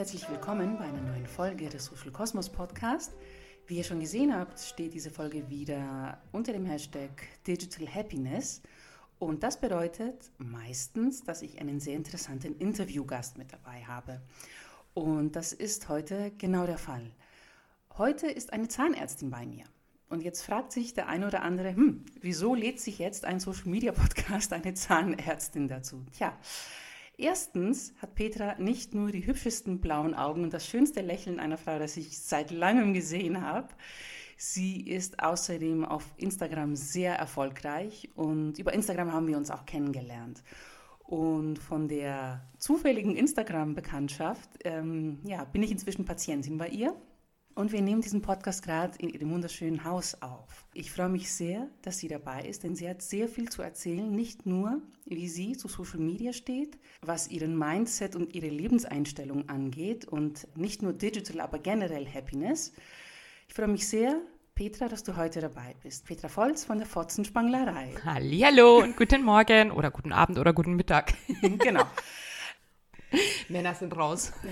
herzlich willkommen bei einer neuen Folge des Social Cosmos Podcast. Wie ihr schon gesehen habt, steht diese Folge wieder unter dem Hashtag Digital Happiness. Und das bedeutet meistens, dass ich einen sehr interessanten Interviewgast mit dabei habe. Und das ist heute genau der Fall. Heute ist eine Zahnärztin bei mir. Und jetzt fragt sich der eine oder andere, hm, wieso lädt sich jetzt ein Social Media Podcast eine Zahnärztin dazu? Tja, erstens hat Petra nicht nur die hübschesten blauen Augen und das schönste Lächeln einer Frau, das ich seit langem gesehen habe. Sie ist außerdem auf Instagram sehr erfolgreich und über Instagram haben wir uns auch kennengelernt. Und von der zufälligen Instagram-Bekanntschaft ähm, ja, bin ich inzwischen Patientin bei ihr und wir nehmen diesen Podcast gerade in ihrem wunderschönen Haus auf. Ich freue mich sehr, dass sie dabei ist, denn sie hat sehr viel zu erzählen, nicht nur, wie sie zu Social Media steht, was ihren Mindset und ihre Lebenseinstellung angeht und nicht nur digital, aber generell Happiness. Ich freue mich sehr, Petra, dass du heute dabei bist. Petra Volz von der Fotzenspanglerei. Hallo und guten Morgen oder guten Abend oder guten Mittag. genau. Männer sind raus. Ja.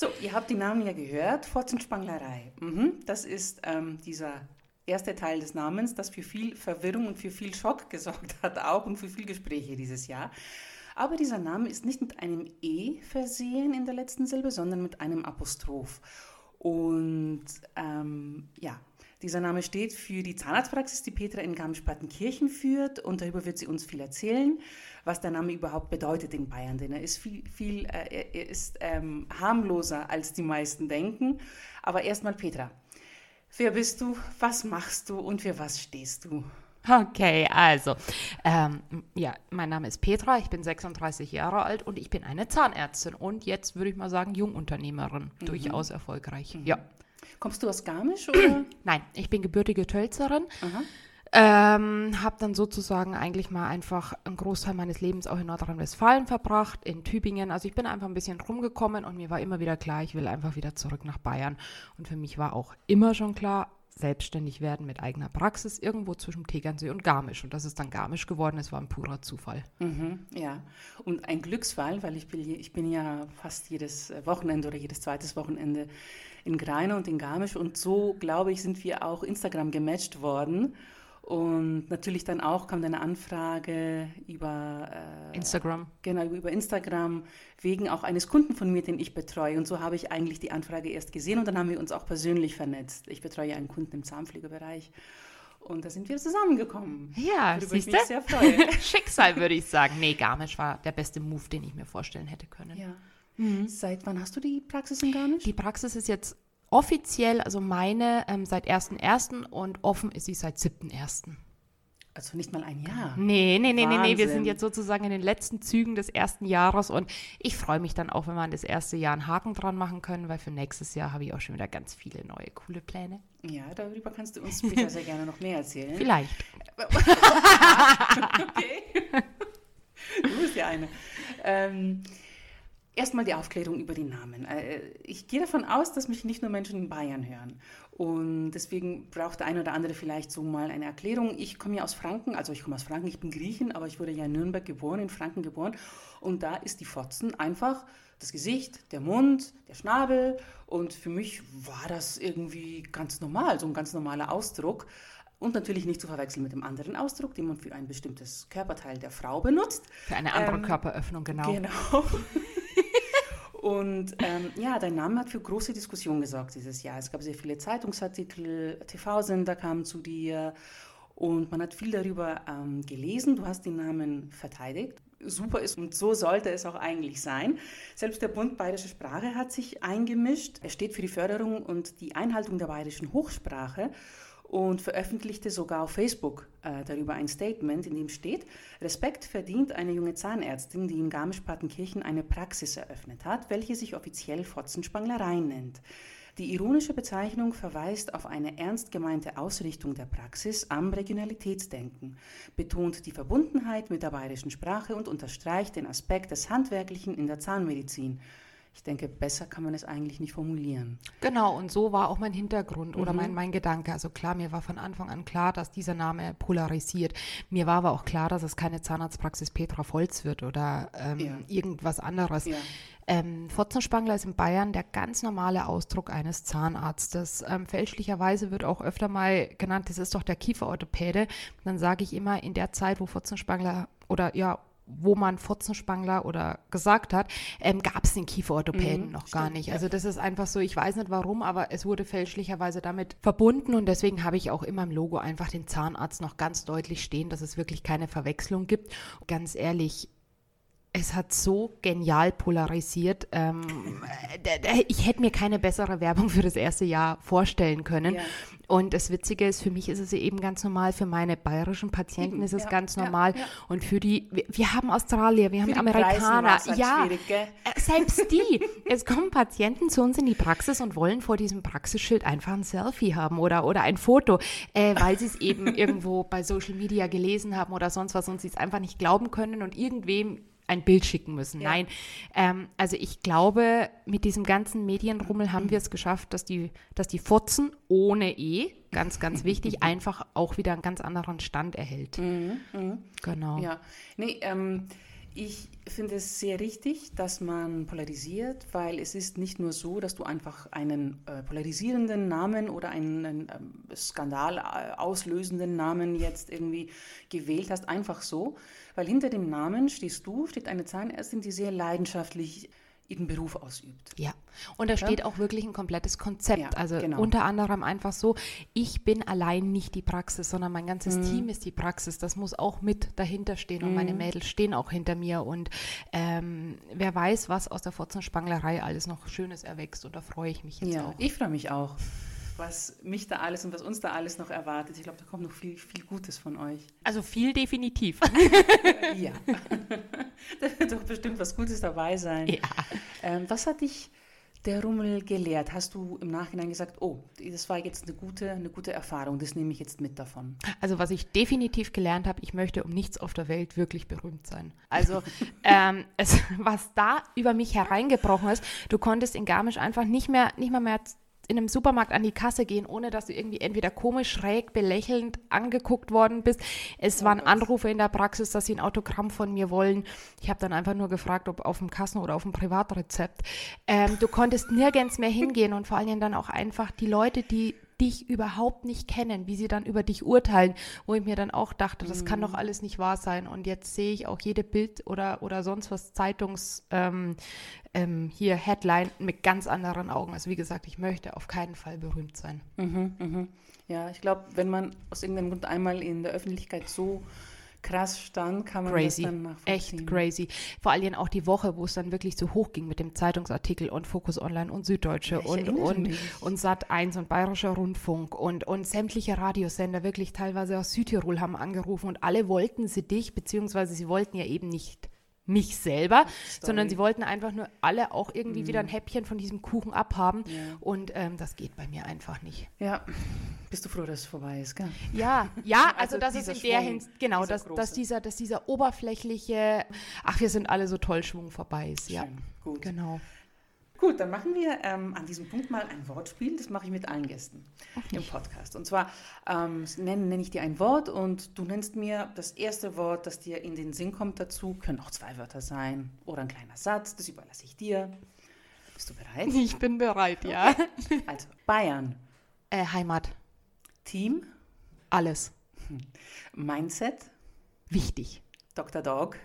So, ihr habt die Namen ja gehört, Fotzenspanglerei. Mhm, das ist ähm, dieser erste Teil des Namens, das für viel Verwirrung und für viel Schock gesorgt hat, auch und für viel Gespräche dieses Jahr. Aber dieser Name ist nicht mit einem E versehen in der letzten Silbe, sondern mit einem Apostroph. Und ähm, ja, dieser Name steht für die Zahnarztpraxis, die Petra in Garmisch-Partenkirchen führt und darüber wird sie uns viel erzählen, was der Name überhaupt bedeutet in Bayern, denn er ist viel, viel äh, er ist ähm, harmloser, als die meisten denken. Aber erstmal Petra, wer bist du, was machst du und für was stehst du? Okay, also, ähm, ja, mein Name ist Petra, ich bin 36 Jahre alt und ich bin eine Zahnärztin und jetzt würde ich mal sagen Jungunternehmerin, mhm. durchaus erfolgreich. Mhm. Ja. Kommst du aus Garmisch oder? Nein, ich bin gebürtige Tölzerin. Ähm, habe dann sozusagen eigentlich mal einfach einen Großteil meines Lebens auch in Nordrhein-Westfalen verbracht, in Tübingen. Also ich bin einfach ein bisschen rumgekommen und mir war immer wieder klar, ich will einfach wieder zurück nach Bayern. Und für mich war auch immer schon klar, selbstständig werden mit eigener Praxis irgendwo zwischen Tegernsee und Garmisch. Und das ist dann Garmisch geworden. Es war ein purer Zufall. Mhm, ja, und ein Glücksfall, weil ich bin, ich bin ja fast jedes Wochenende oder jedes zweites Wochenende in Greine und in Garmisch. Und so, glaube ich, sind wir auch Instagram gematcht worden. Und natürlich dann auch kam eine Anfrage über äh, Instagram. Genau, über Instagram, wegen auch eines Kunden von mir, den ich betreue. Und so habe ich eigentlich die Anfrage erst gesehen und dann haben wir uns auch persönlich vernetzt. Ich betreue einen Kunden im Zahnpflegebereich. Und da sind wir zusammengekommen. Ja, siehst du? Schicksal, würde ich sagen. Nee, Garmisch war der beste Move, den ich mir vorstellen hätte können. Ja. Mhm. Seit wann hast du die Praxis in Garmisch? Die Praxis ist jetzt offiziell, also meine, ähm, seit 1.1. und offen ist sie seit 7.1. Also nicht mal ein Jahr. Nee, nee, nee, nee, nee. Wir sind jetzt sozusagen in den letzten Zügen des ersten Jahres und ich freue mich dann auch, wenn wir an das erste Jahr einen Haken dran machen können, weil für nächstes Jahr habe ich auch schon wieder ganz viele neue, coole Pläne. Ja, darüber kannst du uns später sehr gerne noch mehr erzählen. Vielleicht. okay. Du bist ja eine. Ähm, Erstmal die Aufklärung über die Namen. Äh, ich gehe davon aus, dass mich nicht nur Menschen in Bayern hören. Und deswegen braucht der eine oder andere vielleicht so mal eine Erklärung. Ich komme ja aus Franken, also ich komme aus Franken, ich bin Griechen, aber ich wurde ja in Nürnberg geboren, in Franken geboren. Und da ist die Fotzen einfach das Gesicht, der Mund, der Schnabel. Und für mich war das irgendwie ganz normal, so ein ganz normaler Ausdruck. Und natürlich nicht zu verwechseln mit dem anderen Ausdruck, den man für ein bestimmtes Körperteil der Frau benutzt. Für eine andere ähm, Körperöffnung, genau. Genau. Und ähm, ja, dein Name hat für große Diskussionen gesorgt dieses Jahr. Es gab sehr viele Zeitungsartikel, TV-Sender kamen zu dir und man hat viel darüber ähm, gelesen. Du hast den Namen verteidigt. Super ist und so sollte es auch eigentlich sein. Selbst der Bund Bayerische Sprache hat sich eingemischt. Er steht für die Förderung und die Einhaltung der bayerischen Hochsprache und veröffentlichte sogar auf Facebook äh, darüber ein Statement, in dem steht, Respekt verdient eine junge Zahnärztin, die in Garmisch-Partenkirchen eine Praxis eröffnet hat, welche sich offiziell Fotzenspanglerei nennt. Die ironische Bezeichnung verweist auf eine ernst gemeinte Ausrichtung der Praxis am Regionalitätsdenken, betont die Verbundenheit mit der bayerischen Sprache und unterstreicht den Aspekt des Handwerklichen in der Zahnmedizin. Ich denke, besser kann man es eigentlich nicht formulieren. Genau, und so war auch mein Hintergrund oder mhm. mein, mein Gedanke. Also klar, mir war von Anfang an klar, dass dieser Name polarisiert. Mir war aber auch klar, dass es keine Zahnarztpraxis Petra Volz wird oder ähm, ja. irgendwas anderes. Ja. Ähm, Fotzenspangler ist in Bayern der ganz normale Ausdruck eines Zahnarztes. Ähm, fälschlicherweise wird auch öfter mal genannt, das ist doch der Kieferorthopäde. Dann sage ich immer, in der Zeit, wo Fotzenspangler oder ja, wo man Fotzenspangler oder gesagt hat, ähm, gab es den Kieferorthopäden mhm, noch stimmt, gar nicht. Also das ist einfach so, ich weiß nicht warum, aber es wurde fälschlicherweise damit verbunden und deswegen habe ich auch immer im Logo einfach den Zahnarzt noch ganz deutlich stehen, dass es wirklich keine Verwechslung gibt. Ganz ehrlich, es hat so genial polarisiert. Ähm, ich hätte mir keine bessere Werbung für das erste Jahr vorstellen können. Ja. Und das Witzige ist, für mich ist es eben ganz normal, für meine bayerischen Patienten ist es ja, ganz normal. Ja, Und für die, wir, wir, haben Australier, wir für haben Amerikaner. Halt ja, äh, selbst die. es kommen Patienten zu uns in die Praxis und wollen vor diesem Praxisschild einfach ein Selfie haben oder, oder ein Foto, äh, weil sie es eben irgendwo bei Social Media gelesen haben oder sonst was und sie es einfach nicht glauben können und irgendwem ein Bild schicken müssen. Ja. Nein, ähm, also ich glaube, mit diesem ganzen Medienrummel haben wir es geschafft, dass die, dass die Fotzen ohne E, ganz, ganz wichtig, einfach auch wieder einen ganz anderen Stand erhält. Mhm, mh. Genau. Ja, nee, ähm, ich finde es sehr richtig, dass man polarisiert, weil es ist nicht nur so, dass du einfach einen äh, polarisierenden Namen oder einen, einen äh, Skandal auslösenden Namen jetzt irgendwie gewählt hast, einfach so, weil hinter dem Namen stehst du, steht eine Zahnärztin, die sehr leidenschaftlich ihren Beruf ausübt. Ja, und da steht ja? auch wirklich ein komplettes Konzept. Ja, also genau. unter anderem einfach so, ich bin allein nicht die Praxis, sondern mein ganzes mhm. Team ist die Praxis. Das muss auch mit dahinter stehen und mhm. meine Mädels stehen auch hinter mir. Und ähm, wer weiß, was aus der Fotzenspanglerei alles noch Schönes erwächst. Und da freue ich mich jetzt ja, auch. Ich freue mich auch was mich da alles und was uns da alles noch erwartet. Ich glaube, da kommt noch viel, viel Gutes von euch. Also viel definitiv. ja. wird doch bestimmt was Gutes dabei sein. Ja. Ähm, was hat dich der Rummel gelehrt? Hast du im Nachhinein gesagt, oh, das war jetzt eine gute, eine gute Erfahrung, das nehme ich jetzt mit davon? Also was ich definitiv gelernt habe, ich möchte um nichts auf der Welt wirklich berühmt sein. Also ähm, es, was da über mich hereingebrochen ist, du konntest in Garmisch einfach nicht mehr, nicht mehr mehr in einem Supermarkt an die Kasse gehen, ohne dass du irgendwie entweder komisch, schräg, belächelnd angeguckt worden bist. Es waren Anrufe in der Praxis, dass sie ein Autogramm von mir wollen. Ich habe dann einfach nur gefragt, ob auf dem Kassen- oder auf dem Privatrezept. Ähm, du konntest nirgends mehr hingehen und vor allen Dingen dann auch einfach die Leute, die dich überhaupt nicht kennen, wie sie dann über dich urteilen, wo ich mir dann auch dachte, das mhm. kann doch mhm. alles nicht wahr sein. Und jetzt sehe ich auch jede Bild oder, oder sonst was Zeitungs ähm, ähm, hier Headline mit ganz anderen Augen. Also wie gesagt, ich möchte auf keinen Fall berühmt sein. Mhm, mh. Ja, ich glaube, wenn man aus irgendeinem Grund einmal in der Öffentlichkeit so krass stand, kann man crazy. das dann nachvollziehen. Echt crazy. Vor allem auch die Woche, wo es dann wirklich so hoch ging mit dem Zeitungsartikel und Fokus Online und Süddeutsche und, und, und Sat 1 und Bayerischer Rundfunk und, und sämtliche Radiosender, wirklich teilweise aus Südtirol haben angerufen und alle wollten sie dich, beziehungsweise sie wollten ja eben nicht mich selber, Story. sondern sie wollten einfach nur alle auch irgendwie mm. wieder ein mhm. Häppchen von diesem Kuchen abhaben. Ja. Und ähm, das geht bei mir einfach nicht. Ja, bist du froh, dass es vorbei ist, gell? Ja, ja, also, also das ist in der Hinsicht, genau, dass, dass, dieser, dass dieser oberflächliche, ach, wir sind alle so toll, Schwung vorbei ist. Schön, ja, gut. Genau. Gut, dann machen wir ähm, an diesem Punkt mal ein Wortspiel. Das mache ich mit allen Gästen Ach, im Podcast. Und zwar ähm, nenne, nenne ich dir ein Wort und du nennst mir das erste Wort, das dir in den Sinn kommt dazu. Können auch zwei Wörter sein oder ein kleiner Satz. Das überlasse ich dir. Bist du bereit? Ich bin bereit, ja. Okay. Also Bayern. Äh, Heimat. Team. Alles. Mindset. Wichtig. Dr. Dog.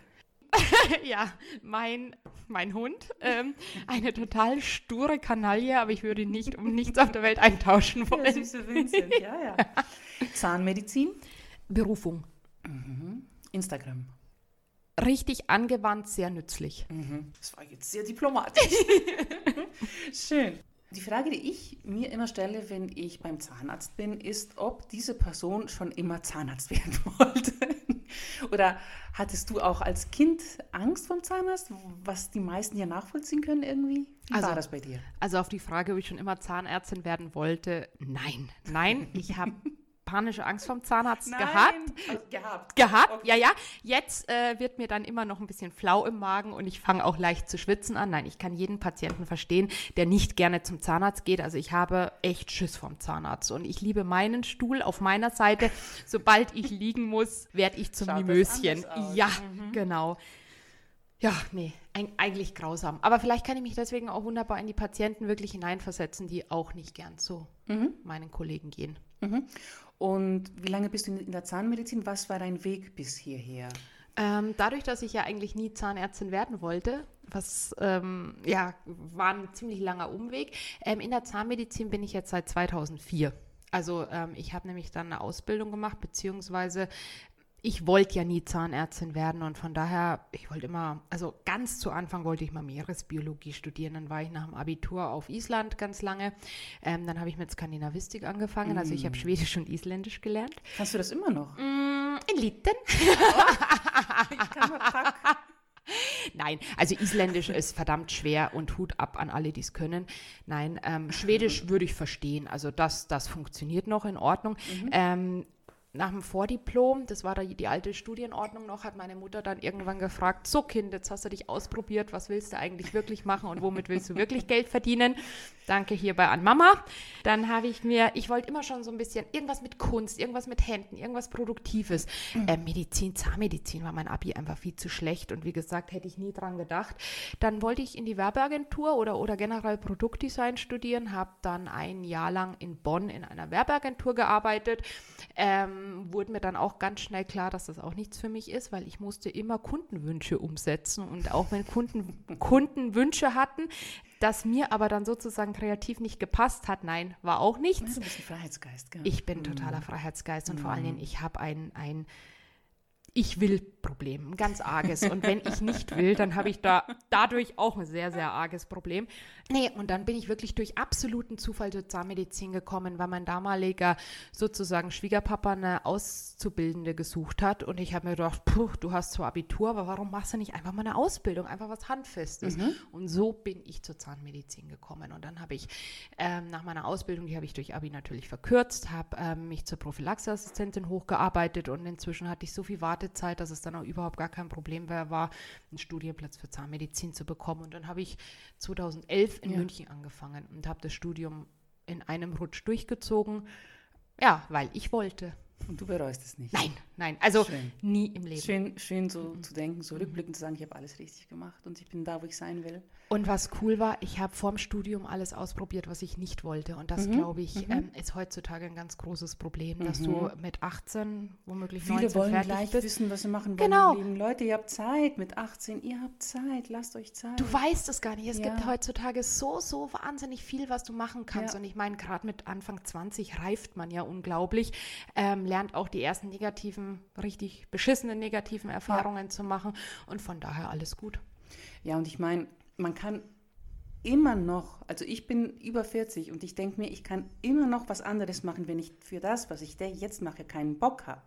ja, mein, mein Hund. Ähm, eine total sture Kanaille, aber ich würde ihn nicht um nichts auf der Welt eintauschen wollen. Der süße Vincent, ja, ja. Zahnmedizin. Berufung. Mhm. Instagram. Richtig angewandt, sehr nützlich. Mhm. Das war jetzt sehr diplomatisch. Schön. Die Frage, die ich mir immer stelle, wenn ich beim Zahnarzt bin, ist, ob diese Person schon immer Zahnarzt werden wollte. Oder hattest du auch als Kind Angst vom Zahnarzt, was die meisten ja nachvollziehen können irgendwie? Wie also, war das bei dir? Also auf die Frage, ob ich schon immer Zahnärztin werden wollte, nein. Nein, ich habe panische Angst vom Zahnarzt Nein. gehabt. Also, gehabt. Gehabt, Okay. ja, ja. Jetzt äh, wird mir dann immer noch ein bisschen flau im Magen und ich fange auch leicht zu schwitzen an. Nein, ich kann jeden Patienten verstehen, der nicht gerne zum Zahnarzt geht. Also ich habe echt Schiss vom Zahnarzt und ich liebe meinen Stuhl auf meiner Seite. Sobald ich liegen muss, werde ich zum Schaut Mimöschen. Ja, genau. Ja, nee, eig- eigentlich grausam. Aber vielleicht kann ich mich deswegen auch wunderbar in die Patienten wirklich hineinversetzen, die auch nicht gern zu meinen Kollegen gehen. Mhm. Und wie lange bist du in der Zahnmedizin? Was war dein Weg bis hierher? Ähm, dadurch, dass ich ja eigentlich nie Zahnärztin werden wollte, was ähm, ja war ein ziemlich langer Umweg. Ähm, in der Zahnmedizin bin ich jetzt seit 2004. Also ähm, ich habe nämlich dann eine Ausbildung gemacht, beziehungsweise ich wollte ja nie Zahnärztin werden und von daher, ich wollte immer, also ganz zu Anfang wollte ich mal Meeresbiologie studieren. Dann war ich nach dem Abitur auf Island ganz lange. Ähm, dann habe ich mit Skandinavistik angefangen. Also ich habe Schwedisch und Isländisch gelernt. Kannst du das immer noch? Mm, in Litten. Ich kann mal packen. Nein, also Isländisch ist verdammt schwer und Hut ab an alle, die es können. Nein, ähm, Schwedisch würde ich verstehen. Also das, das funktioniert noch in Ordnung. Ähm, nach dem Vordiplom, das war da die alte Studienordnung noch, hat meine Mutter dann irgendwann gefragt, so Kind, jetzt hast du dich ausprobiert, was willst du eigentlich wirklich machen und womit willst du wirklich Geld verdienen? Danke hierbei an Mama. Dann habe ich mir, ich wollte immer schon so ein bisschen irgendwas mit Kunst, irgendwas mit Händen, irgendwas Produktives. Äh, Medizin, Zahnmedizin war mein Abi einfach viel zu schlecht und wie gesagt, hätte ich nie dran gedacht. Dann wollte ich in die Werbeagentur oder, oder generell Produktdesign studieren, habe dann ein Jahr lang in Bonn in einer Werbeagentur gearbeitet. Ähm, wurde mir dann auch ganz schnell klar, dass das auch nichts für mich ist, weil ich musste immer Kundenwünsche umsetzen und auch wenn Kunden Kunden Wünsche hatten, das mir aber dann sozusagen kreativ nicht gepasst hat, nein, war auch nichts. Du bist ein Freiheitsgeist, gell? Ich bin totaler Freiheitsgeist und vor allen Dingen, ich habe ein, ein Ich will Problem, ein ganz arges. Und wenn ich nicht will, dann habe ich da dadurch auch ein sehr, sehr arges Problem. Nee, und dann bin ich wirklich durch absoluten Zufall zur Zahnmedizin gekommen, weil mein damaliger sozusagen Schwiegerpapa eine Auszubildende gesucht hat. Und ich habe mir gedacht, puh, du hast zwar Abitur, aber warum machst du nicht einfach mal eine Ausbildung, einfach was Handfestes? Und so bin ich zur Zahnmedizin gekommen. Und dann habe ich ähm, nach meiner Ausbildung, die habe ich durch Abi natürlich verkürzt, habe ähm, mich zur Prophylaxeassistentin hochgearbeitet und inzwischen hatte ich so viel Wartezeit, dass es dann auch überhaupt gar kein Problem mehr war, einen Studienplatz für Zahnmedizin zu bekommen. Und dann habe ich 2011 in Ja. München angefangen und habe das Studium in einem Rutsch durchgezogen. Ja, weil ich wollte. Und du bereust es nicht. Nein, nein, also Schön. nie im Leben. Schön, schön so zu denken, so rückblickend zu sagen, ich habe alles richtig gemacht und ich bin da, wo ich sein will. Und was cool war, ich habe vorm Studium alles ausprobiert, was ich nicht wollte. Und Mhm, das, glaube ich, ähm, ist heutzutage ein ganz großes Problem, dass du mit 18, womöglich Viele 19 wollen fertig gleich bist. wissen, was sie machen wollen Genau. im Leben. Leute, ihr habt Zeit mit 18, ihr habt Zeit, lasst euch Zeit. Du weißt es gar nicht. Es Ja. gibt heutzutage so, so wahnsinnig viel, was du machen kannst. Ja. Und ich meine, gerade mit Anfang 20 reift man ja unglaublich, ähm, lernt auch die ersten negativen, richtig beschissenen negativen Erfahrungen zu machen. Und von daher alles gut. Ja, und ich meine, man kann immer noch, also ich bin über 40 und ich denke mir, ich kann immer noch was anderes machen, wenn ich für das, was ich jetzt mache, keinen Bock habe.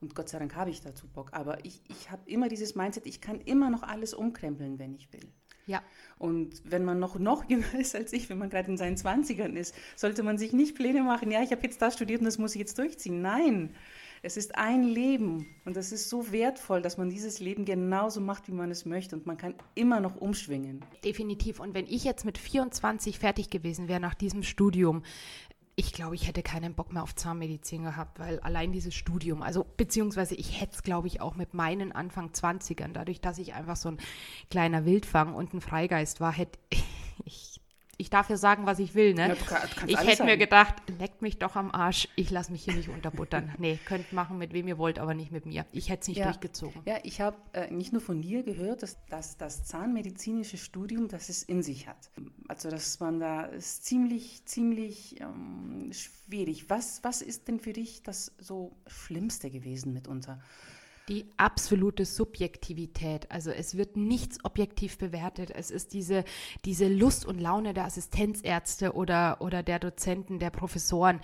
Und Gott sei Dank habe ich dazu Bock. Aber ich, ich habe immer dieses Mindset, ich kann immer noch alles umkrempeln, wenn ich will. Ja. Und wenn man noch, noch jünger ist als ich, wenn man gerade in seinen 20ern ist, sollte man sich nicht Pläne machen, ja, ich habe jetzt das studiert und das muss ich jetzt durchziehen. Nein, es ist ein Leben und es ist so wertvoll, dass man dieses Leben genauso macht, wie man es möchte und man kann immer noch umschwingen. Definitiv. Und wenn ich jetzt mit 24 fertig gewesen wäre nach diesem Studium, ich glaube, ich hätte keinen Bock mehr auf Zahnmedizin gehabt, weil allein dieses Studium, also beziehungsweise ich hätte es, glaube ich, auch mit meinen Anfang 20ern, dadurch, dass ich einfach so ein kleiner Wildfang und ein Freigeist war, hätte ich, ich darf ja sagen, was ich will, ne? Ja, du kann- du ich hätte mir sagen. gedacht, leckt mich doch am Arsch, ich lasse mich hier nicht unterbuttern. nee, könnt machen, mit wem ihr wollt, aber nicht mit mir. Ich hätte es nicht Ja. durchgezogen. Ja, ich habe äh, nicht nur von dir gehört, dass, dass das zahnmedizinische Studium, das es in sich hat. Also, dass man da ist ziemlich, ziemlich ähm, schwierig. Was, was ist denn für dich das so Schlimmste gewesen mitunter? Die absolute Subjektivität. Also es wird nichts objektiv bewertet. Es ist diese, diese Lust und Laune der Assistenzärzte oder, oder der Dozenten, der Professoren.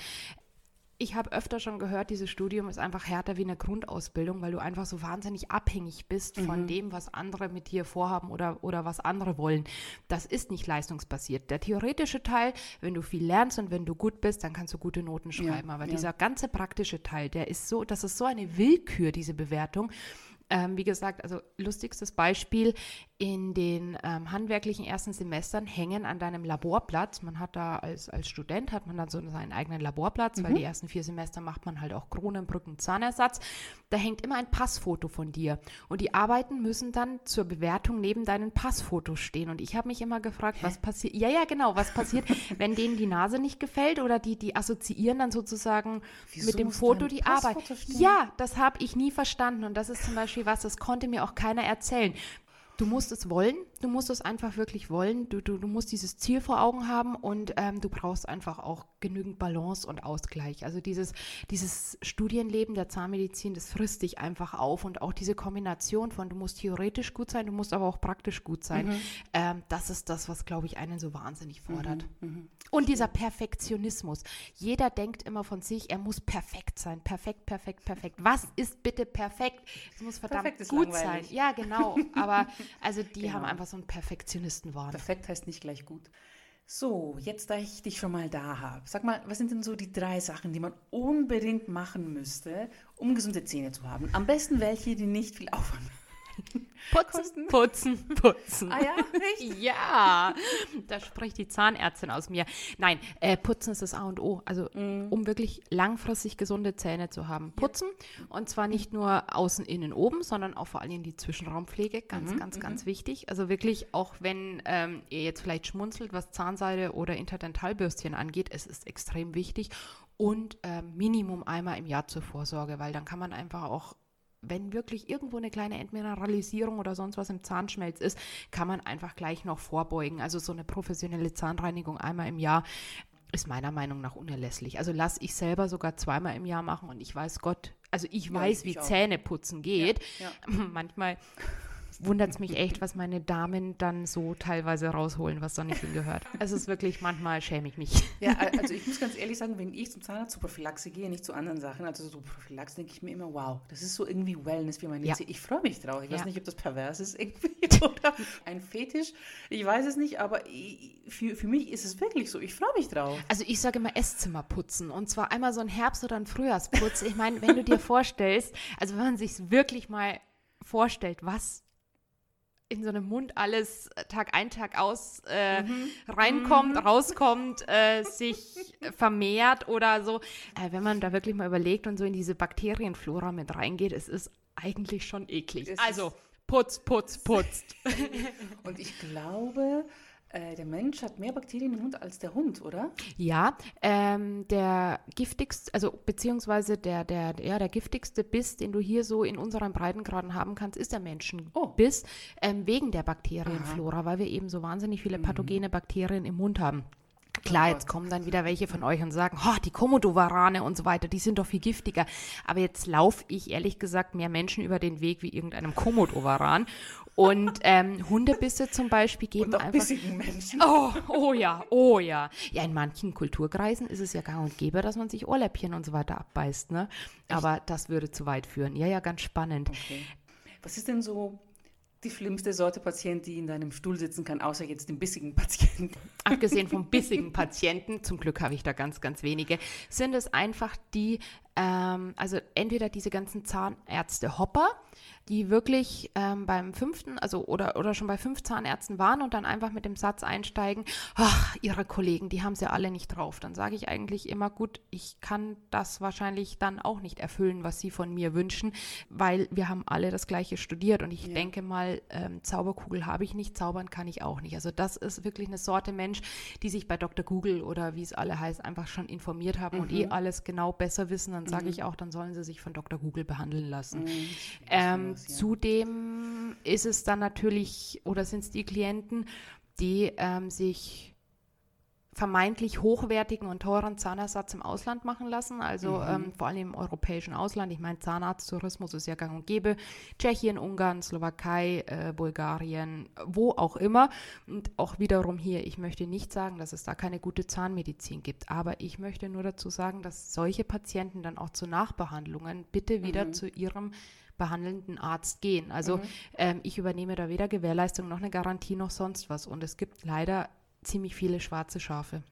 Ich habe öfter schon gehört, dieses Studium ist einfach härter wie eine Grundausbildung, weil du einfach so wahnsinnig abhängig bist mhm. von dem, was andere mit dir vorhaben oder, oder was andere wollen. Das ist nicht leistungsbasiert. Der theoretische Teil, wenn du viel lernst und wenn du gut bist, dann kannst du gute Noten schreiben. Ja, Aber ja. dieser ganze praktische Teil, der ist so, das ist so eine Willkür, diese Bewertung. Ähm, wie gesagt, also lustigstes Beispiel, in den ähm, handwerklichen ersten Semestern hängen an deinem Laborplatz, man hat da als, als Student, hat man dann so seinen eigenen Laborplatz, mhm. weil die ersten vier Semester macht man halt auch Kronenbrücken, Zahnersatz, da hängt immer ein Passfoto von dir und die Arbeiten müssen dann zur Bewertung neben deinen Passfotos stehen und ich habe mich immer gefragt, Hä? was passiert, ja, ja, genau, was passiert, wenn denen die Nase nicht gefällt oder die, die assoziieren dann sozusagen Wieso mit dem Foto die Arbeit. Stehen? Ja, das habe ich nie verstanden und das ist zum Beispiel was, das konnte mir auch keiner erzählen. Du musst es wollen, du musst es einfach wirklich wollen, du, du, du musst dieses Ziel vor Augen haben und ähm, du brauchst einfach auch genügend Balance und Ausgleich. Also dieses, dieses Studienleben der Zahnmedizin, das frisst dich einfach auf und auch diese Kombination von, du musst theoretisch gut sein, du musst aber auch praktisch gut sein, mhm. ähm, das ist das, was, glaube ich, einen so wahnsinnig fordert. Mhm. Mhm. Und dieser Perfektionismus. Jeder denkt immer von sich, er muss perfekt sein, perfekt, perfekt, perfekt. Was ist bitte perfekt? Es muss verdammt gut langweilig. sein. Ja, genau. Aber also die genau. haben einfach so einen Perfektionistenwahn. Perfekt heißt nicht gleich gut. So, jetzt da ich dich schon mal da habe, sag mal, was sind denn so die drei Sachen, die man unbedingt machen müsste, um gesunde Zähne zu haben? Am besten welche, die nicht viel Aufwand Putzen, putzen, putzen. Ah ja, echt? ja, da spricht die Zahnärztin aus mir. Nein, äh, putzen ist das A und O. Also, mm. um wirklich langfristig gesunde Zähne zu haben. Putzen. Ja. Und zwar nicht nur außen, innen, oben, sondern auch vor allem die Zwischenraumpflege. Ganz, mhm, ganz, mhm. ganz wichtig. Also wirklich, auch wenn ähm, ihr jetzt vielleicht schmunzelt, was Zahnseide oder Interdentalbürstchen angeht, es ist extrem wichtig. Und äh, Minimum einmal im Jahr zur Vorsorge, weil dann kann man einfach auch wenn wirklich irgendwo eine kleine Entmineralisierung oder sonst was im Zahnschmelz ist, kann man einfach gleich noch vorbeugen. Also so eine professionelle Zahnreinigung einmal im Jahr ist meiner Meinung nach unerlässlich. Also lasse ich selber sogar zweimal im Jahr machen und ich weiß Gott, also ich ja, weiß, ich wie Zähneputzen geht. Ja, ja. Manchmal wundert es mich echt, was meine Damen dann so teilweise rausholen, was da nicht hingehört. Es ist wirklich, manchmal schäme ich mich. Ja, also ich muss ganz ehrlich sagen, wenn ich zum Zahnarzt zur Prophylaxe gehe, nicht zu anderen Sachen, also zur Prophylaxe, denke ich mir immer, wow, das ist so irgendwie Wellness, wie man jetzt ja. Ich freue mich drauf. Ich ja. weiß nicht, ob das pervers ist irgendwie oder ein Fetisch. Ich weiß es nicht, aber für, für mich ist es wirklich so. Ich freue mich drauf. Also ich sage immer Esszimmer putzen und zwar einmal so ein Herbst- oder ein Frühjahrsputz. Ich meine, wenn du dir vorstellst, also wenn man sich wirklich mal vorstellt, was in so einem Mund alles äh, Tag ein, Tag aus äh, mhm. reinkommt, mhm. rauskommt, äh, sich vermehrt oder so. Äh, wenn man da wirklich mal überlegt und so in diese Bakterienflora mit reingeht, es ist eigentlich schon eklig. Es also putz, putz, putzt. und ich glaube, äh, der Mensch hat mehr Bakterien im Mund als der Hund, oder? Ja, ähm, der giftigste, also beziehungsweise der, der, ja, der giftigste Biss, den du hier so in unseren Breitengraden haben kannst, ist der Menschenbiss, oh. ähm, wegen der Bakterienflora, Aha. weil wir eben so wahnsinnig viele mhm. pathogene Bakterien im Mund haben. Klar, jetzt kommen dann wieder welche von euch und sagen, oh, die Komodowarane und so weiter, die sind doch viel giftiger. Aber jetzt laufe ich ehrlich gesagt mehr Menschen über den Weg wie irgendeinem Komodowaran. Und ähm, Hundebisse zum Beispiel geben und auch einfach. Menschen. Oh, oh ja, oh ja. Ja, in manchen Kulturkreisen ist es ja gang und gäbe, dass man sich Ohrläppchen und so weiter abbeißt, ne? Aber das würde zu weit führen. Ja, ja, ganz spannend. Okay. Was ist denn so die schlimmste Sorte Patient, die in deinem Stuhl sitzen kann, außer jetzt den bissigen Patienten? Abgesehen vom bissigen Patienten, zum Glück habe ich da ganz, ganz wenige, sind es einfach die, ähm, also entweder diese ganzen Zahnärzte Hopper, die wirklich ähm, beim fünften, also oder, oder schon bei fünf Zahnärzten waren und dann einfach mit dem Satz einsteigen, ach, ihre Kollegen, die haben sie alle nicht drauf. Dann sage ich eigentlich immer, gut, ich kann das wahrscheinlich dann auch nicht erfüllen, was sie von mir wünschen, weil wir haben alle das gleiche studiert und ich ja. denke mal, ähm, Zauberkugel habe ich nicht, zaubern kann ich auch nicht. Also das ist wirklich eine Sorte Mensch, die sich bei Dr. Google oder wie es alle heißt, einfach schon informiert haben mhm. und eh alles genau besser wissen. Dann sage mhm. ich auch, dann sollen sie sich von Dr. Google behandeln lassen. Mhm. Ähm, ja. Zudem ist es dann natürlich, oder sind es die Klienten, die ähm, sich vermeintlich hochwertigen und teuren Zahnersatz im Ausland machen lassen, also mhm. ähm, vor allem im europäischen Ausland. Ich meine, Zahnarzttourismus ist ja gang und gäbe. Tschechien, Ungarn, Slowakei, äh, Bulgarien, wo auch immer. Und auch wiederum hier, ich möchte nicht sagen, dass es da keine gute Zahnmedizin gibt, aber ich möchte nur dazu sagen, dass solche Patienten dann auch zu Nachbehandlungen bitte wieder mhm. zu ihrem behandelnden Arzt gehen. Also mhm. ähm, ich übernehme da weder Gewährleistung noch eine Garantie noch sonst was. Und es gibt leider ziemlich viele schwarze Schafe.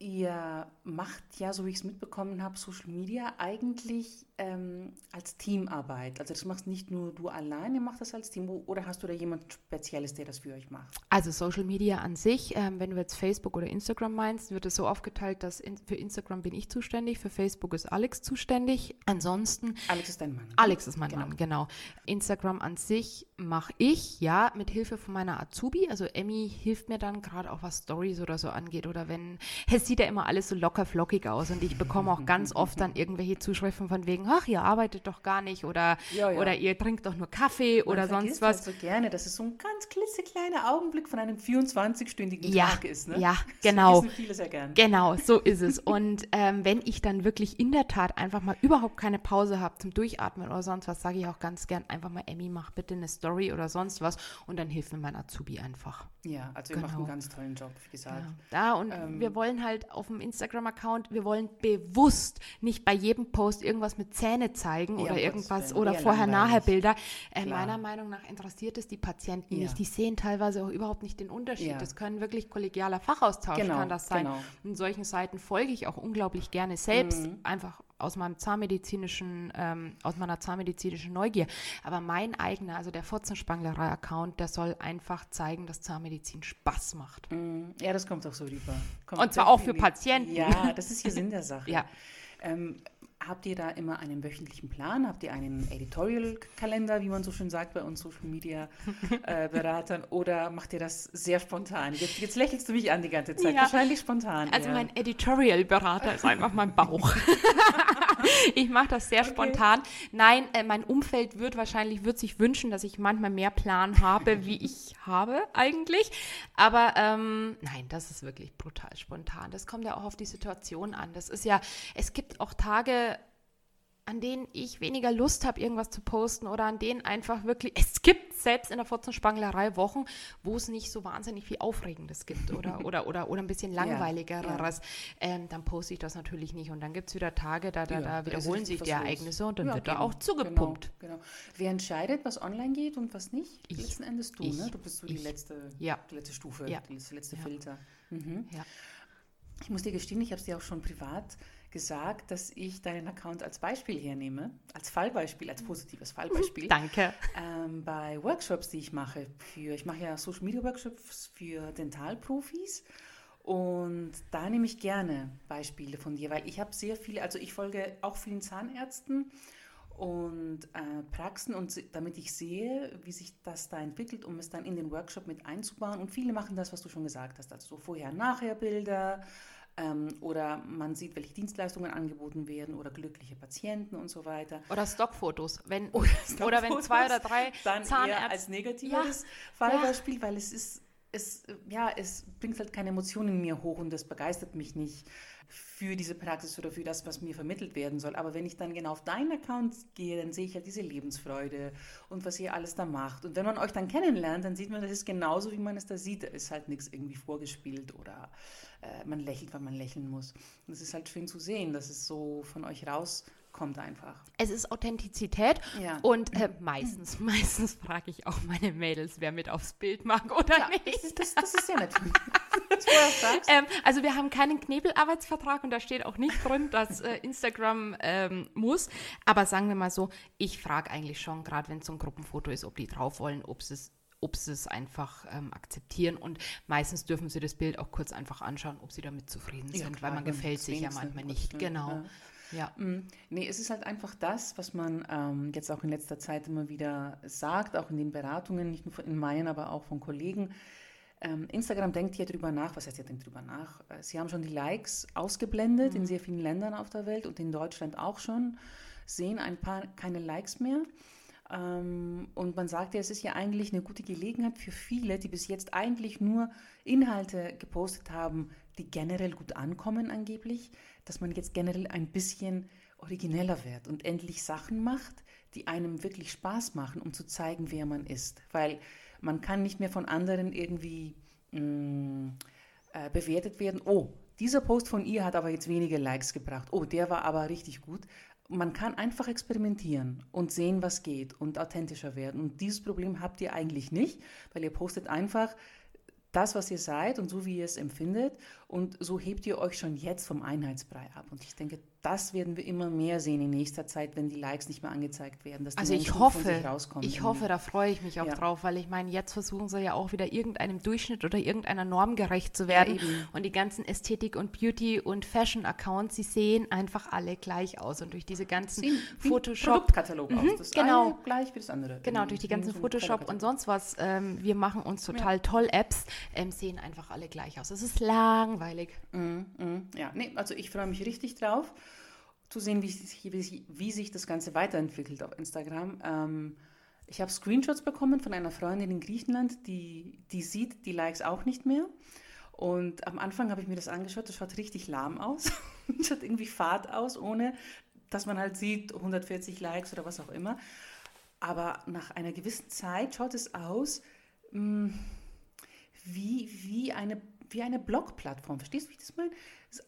Ihr macht ja, so wie ich es mitbekommen habe, Social Media eigentlich ähm, als Teamarbeit. Also das machst nicht nur du alleine, machst das als Team oder hast du da jemand Spezielles, der das für euch macht? Also Social Media an sich, ähm, wenn du jetzt Facebook oder Instagram meinst, wird es so aufgeteilt, dass in, für Instagram bin ich zuständig, für Facebook ist Alex zuständig. Ansonsten... Alex ist dein Mann. Alex ist mein genau. Mann, genau. Instagram an sich mache ich, ja, mit Hilfe von meiner Azubi. Also Emmy hilft mir dann gerade auch, was Stories oder so angeht oder wenn... Es sieht ja immer alles so locker flockig aus und ich bekomme auch ganz oft dann irgendwelche Zuschriften von wegen, ach, ihr arbeitet doch gar nicht oder, ja, ja. oder ihr trinkt doch nur Kaffee Man oder sonst was. Das so gerne, dass es so ein ganz klitzekleiner Augenblick von einem 24-stündigen ja, Tag ist. Ne? Ja, genau. Das viele sehr gern. Genau, so ist es. Und ähm, wenn ich dann wirklich in der Tat einfach mal überhaupt keine Pause habe zum Durchatmen oder sonst was, sage ich auch ganz gern einfach mal, Emmy, mach bitte eine Story oder sonst was und dann hilft mir mein Azubi einfach. Ja, also ihr genau. macht einen ganz tollen Job, wie gesagt. Ja, ja und ähm, wir wollen halt auf dem Instagram-Account, wir wollen bewusst nicht bei jedem Post irgendwas mit Zähne zeigen ja, oder irgendwas oder vorher-nachher-Bilder. Äh, meiner Meinung nach interessiert es die Patienten ja. nicht. Die sehen teilweise auch überhaupt nicht den Unterschied. Ja. Das können wirklich kollegialer Fachaustausch genau, kann das sein. Genau. In solchen Seiten folge ich auch unglaublich gerne selbst, mhm. einfach aus meinem zahnmedizinischen, ähm, aus meiner zahnmedizinischen Neugier. Aber mein eigener, also der Fotzenspanglerei-Account, der soll einfach zeigen, dass Zahnmedizin Spaß macht. Mhm. Ja, das kommt auch so rüber. Kommt Und zwar auch für Patienten. Ja, das ist hier Sinn der Sache. ja. Ähm, habt ihr da immer einen wöchentlichen Plan? Habt ihr einen Editorial-Kalender, wie man so schön sagt bei uns Social Media äh, Beratern? oder macht ihr das sehr spontan? Jetzt, jetzt lächelst du mich an die ganze Zeit. Ja. Wahrscheinlich spontan. Also ja. mein Editorial-Berater ist einfach mein Bauch. ich mache das sehr okay. spontan. Nein, äh, mein Umfeld wird wahrscheinlich wird sich wünschen, dass ich manchmal mehr Plan habe, wie ich habe eigentlich. Aber ähm, nein, das ist wirklich brutal spontan. Das kommt ja auch auf die Situation an. Das ist ja, es gibt auch Tage, an denen ich weniger Lust habe, irgendwas zu posten oder an denen einfach wirklich, es gibt selbst in der Fotzenspanglerei Wochen, wo es nicht so wahnsinnig viel Aufregendes gibt oder, oder, oder, oder ein bisschen langweiligeres, ja, ja. ähm, dann poste ich das natürlich nicht. Und dann gibt es wieder Tage, da, da, da wiederholen sich die Ereignisse und dann wird genau, da auch zugepumpt. Genau, genau, Wer entscheidet, was online geht und was nicht? Ich. Letzten Endes du, ich. ne? Du bist so die letzte, die letzte Stufe, die letzte, letzte Filter. Mhm. Ich muss dir gestehen, ich habe es dir auch schon privat gesagt, dass ich deinen Account als Beispiel hernehme, als Fallbeispiel, als positives Fallbeispiel. Danke. Ähm, bei Workshops, die ich mache. Für, ich mache ja Social Media Workshops für Dentalprofis. Und da nehme ich gerne Beispiele von dir, weil ich habe sehr viele, also ich folge auch vielen Zahnärzten und äh, Praxen und damit ich sehe, wie sich das da entwickelt, um es dann in den Workshop mit einzubauen. Und viele machen das, was du schon gesagt hast, also so Vorher-Nachher-Bilder, ähm, oder man sieht, welche Dienstleistungen angeboten werden oder glückliche Patienten und so weiter. Oder Stockfotos. Wenn, oder, Stockfotos, oder wenn zwei oder drei dann Zahnärzte... als negatives ja, Fallbeispiel, ja. weil es ist, es, ja, es bringt halt keine Emotionen in mir hoch und das begeistert mich nicht für diese Praxis oder für das, was mir vermittelt werden soll. Aber wenn ich dann genau auf deinen Account gehe, dann sehe ich halt diese Lebensfreude und was ihr alles da macht. Und wenn man euch dann kennenlernt, dann sieht man, das ist genauso, wie man es da sieht. Da ist halt nichts irgendwie vorgespielt oder äh, man lächelt, weil man lächeln muss. Und es ist halt schön zu sehen, dass es so von euch rauskommt einfach. Es ist Authentizität ja. und äh, meistens, meistens frage ich auch meine Mädels, wer mit aufs Bild mag oder ja, nicht. Das, das, ist ja nett. ähm, also wir haben keinen Knebelarbeitsvertrag und da steht auch nicht drin, dass äh, Instagram ähm, muss. Aber sagen wir mal so, ich frage eigentlich schon, gerade wenn es so ein Gruppenfoto ist, ob die drauf wollen, ob es ob sie es einfach ähm, akzeptieren. Und meistens dürfen sie das Bild auch kurz einfach anschauen, ob sie damit zufrieden sind, ja, klar, weil man gefällt sich ja manchmal nicht. Genau. Ja. Ja. Mm, nee, es ist halt einfach das, was man ähm, jetzt auch in letzter Zeit immer wieder sagt, auch in den Beratungen, nicht nur in meinen, aber auch von Kollegen. Ähm, Instagram denkt hier drüber nach, was heißt ihr denkt drüber nach? Äh, sie haben schon die Likes ausgeblendet mhm. in sehr vielen Ländern auf der Welt und in Deutschland auch schon, sehen ein paar keine Likes mehr Ähm, und man sagt ja, es ist ja eigentlich eine gute Gelegenheit für viele, die bis jetzt eigentlich nur Inhalte gepostet haben, die generell gut ankommen angeblich, dass man jetzt generell ein bisschen origineller wird und endlich Sachen macht, die einem wirklich Spaß machen, um zu zeigen, wer man ist. Weil man kann nicht mehr von anderen irgendwie mh, mm, äh, bewertet werden, oh, dieser Post von ihr hat aber jetzt wenige Likes gebracht, oh, der war aber richtig gut. Man kann einfach experimentieren und sehen, was geht und authentischer werden. Und dieses Problem habt ihr eigentlich nicht, weil ihr postet einfach das, was ihr seid und so, wie ihr es empfindet. Und so hebt ihr euch schon jetzt vom Einheitsbrei ab. Und ich denke, das werden wir immer mehr sehen in nächster Zeit, wenn die Likes nicht mehr angezeigt werden. also ich hoffe, ich hoffe, da freue ich mich auch ja. drauf, weil ich meine, jetzt versuchen sie ja auch wieder irgendeinem Durchschnitt oder irgendeiner Norm gerecht zu werden. Ja, und die ganzen Ästhetik und Beauty und Fashion Accounts, sie sehen einfach alle gleich aus. Und durch diese ganzen Sie, Photoshop Katalog mhm, aus. Das genau, eine gleich wie das andere. Genau, durch die ganzen Photoshop und sonst was. Ähm, wir machen uns total ja. toll Apps, ähm, sehen einfach alle gleich aus. Es ist langweilig. Mm, mm, ja, nee, also ich freue mich richtig drauf zu sehen, wie sich, wie, sich das Ganze weiterentwickelt auf Instagram. Ähm, ich habe Screenshots bekommen von einer Freundin in Griechenland, die, die sieht die Likes auch nicht mehr. Und am Anfang habe ich mir das angeschaut, das schaut richtig lahm aus. schaut irgendwie fad aus, ohne dass man halt sieht, 140 Likes oder was auch immer. Aber nach einer gewissen Zeit schaut es aus mh, mm, wie, wie eine wie eine Blog-Plattform. Verstehst du, wie ich das meine?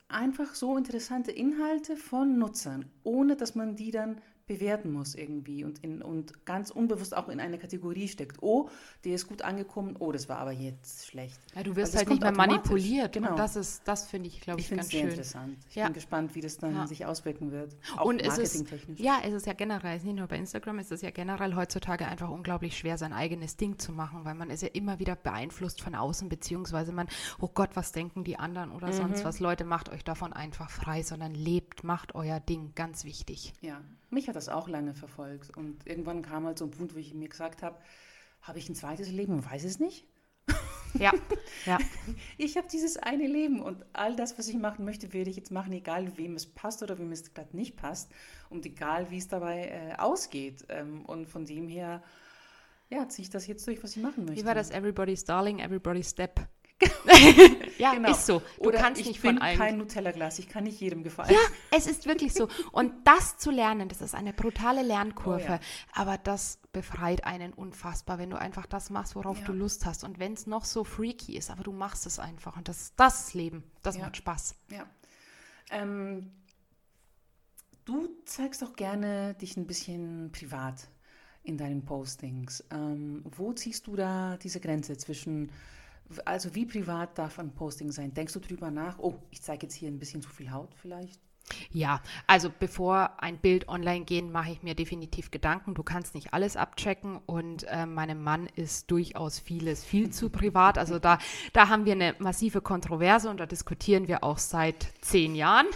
Einfach so interessante Inhalte von Nutzern, ohne dass man die dann bewerten muss irgendwie und, in, und ganz unbewusst auch in eine Kategorie steckt. Oh, der ist gut angekommen, oh, das war aber jetzt schlecht. Ja, du wirst halt nicht mehr manipuliert. Genau. Und das ist, das finde ich, glaube ich, ich ganz sehr schön. interessant. Ich ja. bin gespannt, wie das dann ja. sich auswirken wird. Auch und es ist, ja, es ist ja generell, nicht nur bei Instagram, es ist ja generell heutzutage einfach unglaublich schwer, sein eigenes Ding zu machen, weil man ist ja immer wieder beeinflusst von außen, beziehungsweise man, oh Gott, was denken die anderen oder mhm. sonst was. Leute, macht euch davon einfach frei, sondern lebt, macht euer Ding, ganz wichtig. Ja, mich hat das auch lange verfolgt. Und irgendwann kam halt so ein Punkt, wo ich mir gesagt habe, habe ich ein zweites Leben und weiß es nicht? Ja, ja. Ich habe dieses eine Leben und all das, was ich machen möchte, werde ich jetzt machen, egal wem es passt oder wem es gerade nicht passt und egal wie es dabei äh, ausgeht. Ähm, und von dem her, ja, ziehe ich das jetzt durch, was ich machen möchte. Wie war das Everybody's Darling, Everybody's Step? ja, genau. ist so. Du Oder kannst nicht von allen. kein Nutella-Glas, ich kann nicht jedem gefallen. Ja, es ist wirklich so. Und das zu lernen, das ist eine brutale Lernkurve. Oh, ja. Aber das befreit einen unfassbar, wenn du einfach das machst, worauf ja. du Lust hast. Und wenn es noch so freaky ist, aber du machst es einfach. Und das, das ist Leben. Das ja. macht Spaß. Ja. Ähm, du zeigst auch gerne dich ein bisschen privat in deinen Postings. Ähm, wo ziehst du da diese Grenze zwischen also wie privat darf ein Posting sein? Denkst du drüber nach? Oh, ich zeige jetzt hier ein bisschen zu viel Haut vielleicht? Ja, also bevor ein Bild online geht, mache ich mir definitiv Gedanken. Du kannst nicht alles abchecken und äh, meinem Mann ist durchaus vieles viel zu privat. Also da, da haben wir eine massive Kontroverse und da diskutieren wir auch seit zehn Jahren.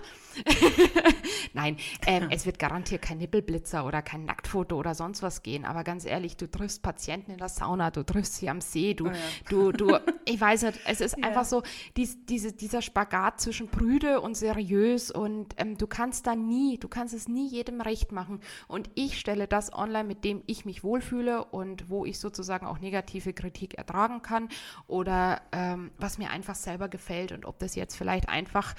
Nein, ähm, es wird garantiert kein Nippelblitzer oder kein Nacktfoto oder sonst was gehen. Aber ganz ehrlich, du triffst Patienten in der Sauna, du triffst sie am See, du, oh ja. du, du, ich weiß nicht, es ist ja. einfach so, dies, diese, dieser Spagat zwischen prüde und seriös und ähm, du kannst da nie, du kannst es nie jedem recht machen. Und ich stelle das online, mit dem ich mich wohlfühle und wo ich sozusagen auch negative Kritik ertragen kann oder ähm, was mir einfach selber gefällt und ob das jetzt vielleicht einfach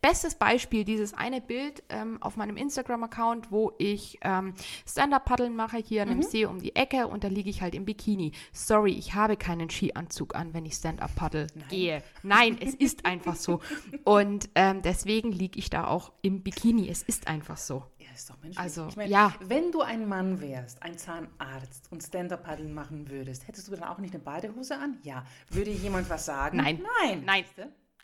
bestes Beispiel, dieses eine Bild ähm, auf meinem Instagram-Account, wo ich ähm, Stand-Up-Paddeln mache hier an einem mhm. See um die Ecke und da liege ich halt im Bikini. Sorry, ich habe keinen Skianzug an, wenn ich Stand-Up-Paddle gehe. Nein, es ist einfach so. Und ähm, deswegen liege ich da auch im Bikini. Es ist einfach so. Ja, ist doch menschlich. Also, ich mein, ja. Wenn du ein Mann wärst, ein Zahnarzt und Stand-Up-Paddeln machen würdest, hättest du dann auch nicht eine Badehose an? Ja. Würde jemand was sagen? Nein. Nein. Nein.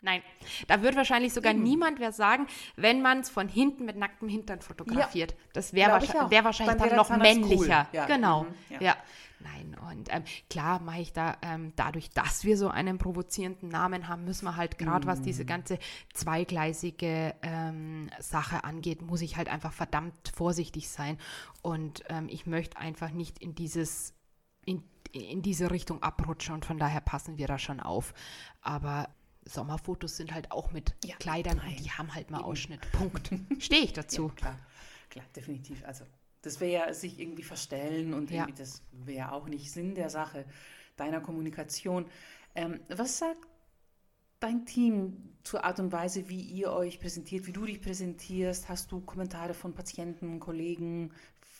Nein, da wird wahrscheinlich sogar mhm. niemand mehr sagen, wenn man es von hinten mit nacktem Hintern fotografiert. Ja, das wäre wahrscheinlich, wär wahrscheinlich dann, dann noch männlicher. Cool. Ja. Genau, mhm, ja. ja. Nein, und ähm, klar mache ich da, ähm, dadurch, dass wir so einen provozierenden Namen haben, müssen wir halt gerade, mm. was diese mhm. ganze zweigleisige ähm, Sache angeht, muss ich halt einfach verdammt vorsichtig sein. Und ähm, ich möchte einfach nicht in dieses, in, in diese Richtung abrutschen und von daher passen wir da schon auf. Aber Sommerfotos sind halt auch mit ja, Kleidern nein. und die haben halt mal Ausschnitt. Punkt. Stehe ich dazu. Ja, klar, klar, definitiv. Also Das wäre ja sich irgendwie verstellen und ja. das wäre auch nicht Sinn der Sache deiner Kommunikation. Ähm, was sagt dein Team zur Art und Weise, wie ihr euch präsentiert, wie du dich präsentierst? Hast du Kommentare von Patienten, Kollegen?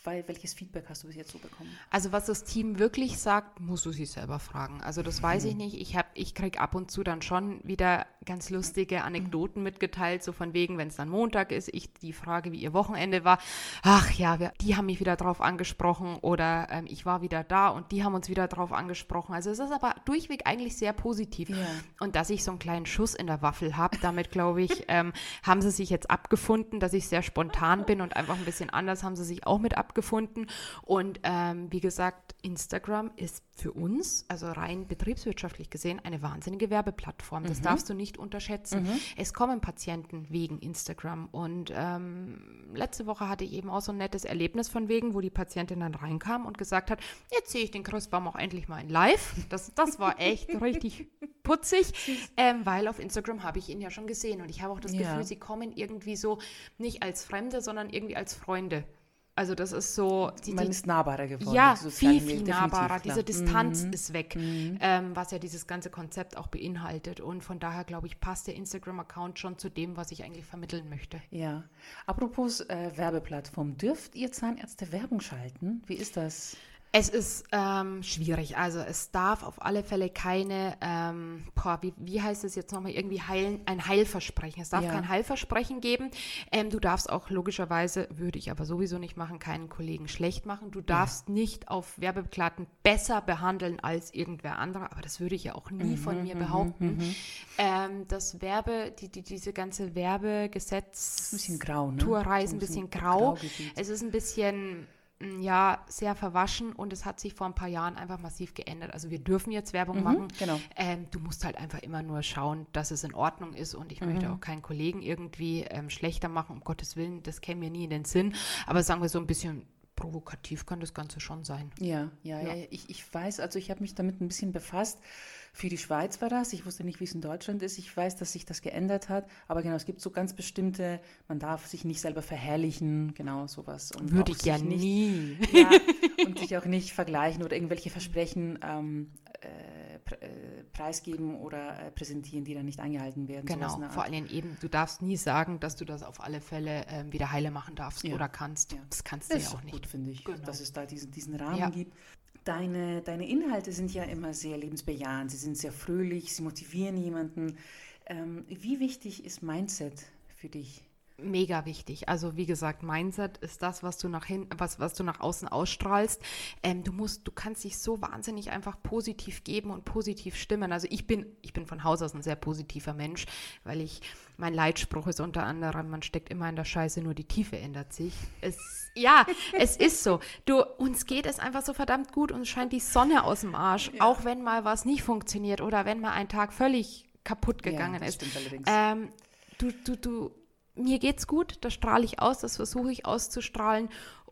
Weil, welches Feedback hast du bis jetzt so bekommen? Also was das Team wirklich sagt, musst du sie selber fragen. Also das weiß mhm. ich nicht. Ich, ich kriege ab und zu dann schon wieder ganz lustige Anekdoten mhm. mitgeteilt, so von wegen, wenn es dann Montag ist, ich die Frage, wie ihr Wochenende war. Ach ja, wir, die haben mich wieder drauf angesprochen oder ähm, ich war wieder da und die haben uns wieder drauf angesprochen. Also es ist aber durchweg eigentlich sehr positiv. Ja. Und dass ich so einen kleinen Schuss in der Waffel habe, damit glaube ich, ähm, haben sie sich jetzt abgefunden, dass ich sehr spontan bin und einfach ein bisschen anders haben sie sich auch mit abgefunden gefunden. Und ähm, wie gesagt, Instagram ist für uns, also rein betriebswirtschaftlich gesehen, eine wahnsinnige Werbeplattform. Das mhm. darfst du nicht unterschätzen. Mhm. Es kommen Patienten wegen Instagram. Und ähm, letzte Woche hatte ich eben auch so ein nettes Erlebnis von wegen, wo die Patientin dann reinkam und gesagt hat, jetzt sehe ich den Christbaum auch endlich mal in live. Das, das war echt richtig putzig, ähm, weil auf Instagram habe ich ihn ja schon gesehen. Und ich habe auch das ja. Gefühl, sie kommen irgendwie so nicht als Fremde, sondern irgendwie als Freunde. Also das ist so. Die, Man ist nahbarer geworden. Ja, viel, viel nahbarer. Diese Distanz mhm. ist weg, mhm. ähm, was ja dieses ganze Konzept auch beinhaltet. Und von daher, glaube ich, passt der Instagram-Account schon zu dem, was ich eigentlich vermitteln möchte. Ja. Apropos äh, Werbeplattform, dürft ihr Zahnärzte Werbung schalten? Wie ist das? Es ist ähm, schwierig. Also es darf auf alle Fälle keine, ähm, boah, wie, wie heißt es jetzt nochmal, irgendwie heilen, ein Heilversprechen. Es darf ja. kein Heilversprechen geben. Ähm, du darfst auch logischerweise, würde ich aber sowieso nicht machen, keinen Kollegen schlecht machen. Du darfst ja. nicht auf Werbeplatten besser behandeln als irgendwer anderer. Aber das würde ich ja auch nie mhm, von mir mhm, behaupten. Mhm. Ähm, das Werbe, die, die, diese ganze Werbegesetz, ein bisschen grau, ne? Tourreise, ein bisschen grau. Es ist ein bisschen ja sehr verwaschen und es hat sich vor ein paar Jahren einfach massiv geändert. Also wir dürfen jetzt Werbung mhm, machen. Genau. Ähm, du musst halt einfach immer nur schauen, dass es in Ordnung ist und ich mhm. möchte auch keinen Kollegen irgendwie ähm, schlechter machen, um Gottes Willen, das käme mir nie in den Sinn. Aber sagen wir so ein bisschen provokativ kann das Ganze schon sein. Ja, ja, ja. ja. Ich, ich weiß, also ich habe mich damit ein bisschen befasst. Für die Schweiz war das. Ich wusste nicht, wie es in Deutschland ist. Ich weiß, dass sich das geändert hat. Aber genau, es gibt so ganz bestimmte, man darf sich nicht selber verherrlichen, genau sowas. Und Würde ich ja nicht, nie. Ja, und sich auch nicht vergleichen oder irgendwelche Versprechen ähm, äh, äh, preisgeben oder äh, präsentieren, die dann nicht eingehalten werden. Genau, vor allem eben, du darfst nie sagen, dass du das auf alle Fälle ähm, wieder heile machen darfst ja. oder kannst. Ja. Das kannst du ja auch nicht. gut, finde ich, genau. dass es da diesen, diesen Rahmen ja. gibt. Deine, deine Inhalte sind ja immer sehr lebensbejahend, sie sind sehr fröhlich, sie motivieren jemanden. Ähm, wie wichtig ist Mindset für dich? Mega wichtig. Also wie gesagt, Mindset ist das, was du nach hin, was, was du nach außen ausstrahlst. Ähm, du musst, du kannst dich so wahnsinnig einfach positiv geben und positiv stimmen. Also ich bin, ich bin von Haus aus ein sehr positiver Mensch, weil ich, mein Leitspruch ist unter anderem, man steckt immer in der Scheiße, nur die Tiefe ändert sich. Es, ja, es ist so. Du, uns geht es einfach so verdammt gut, uns scheint die Sonne aus dem Arsch, ja. auch wenn mal was nicht funktioniert oder wenn mal ein Tag völlig kaputt gegangen ja, ist. Ähm, du, du, du mir geht's gut, das strahle ich aus, das versuche ich auszustrahlen.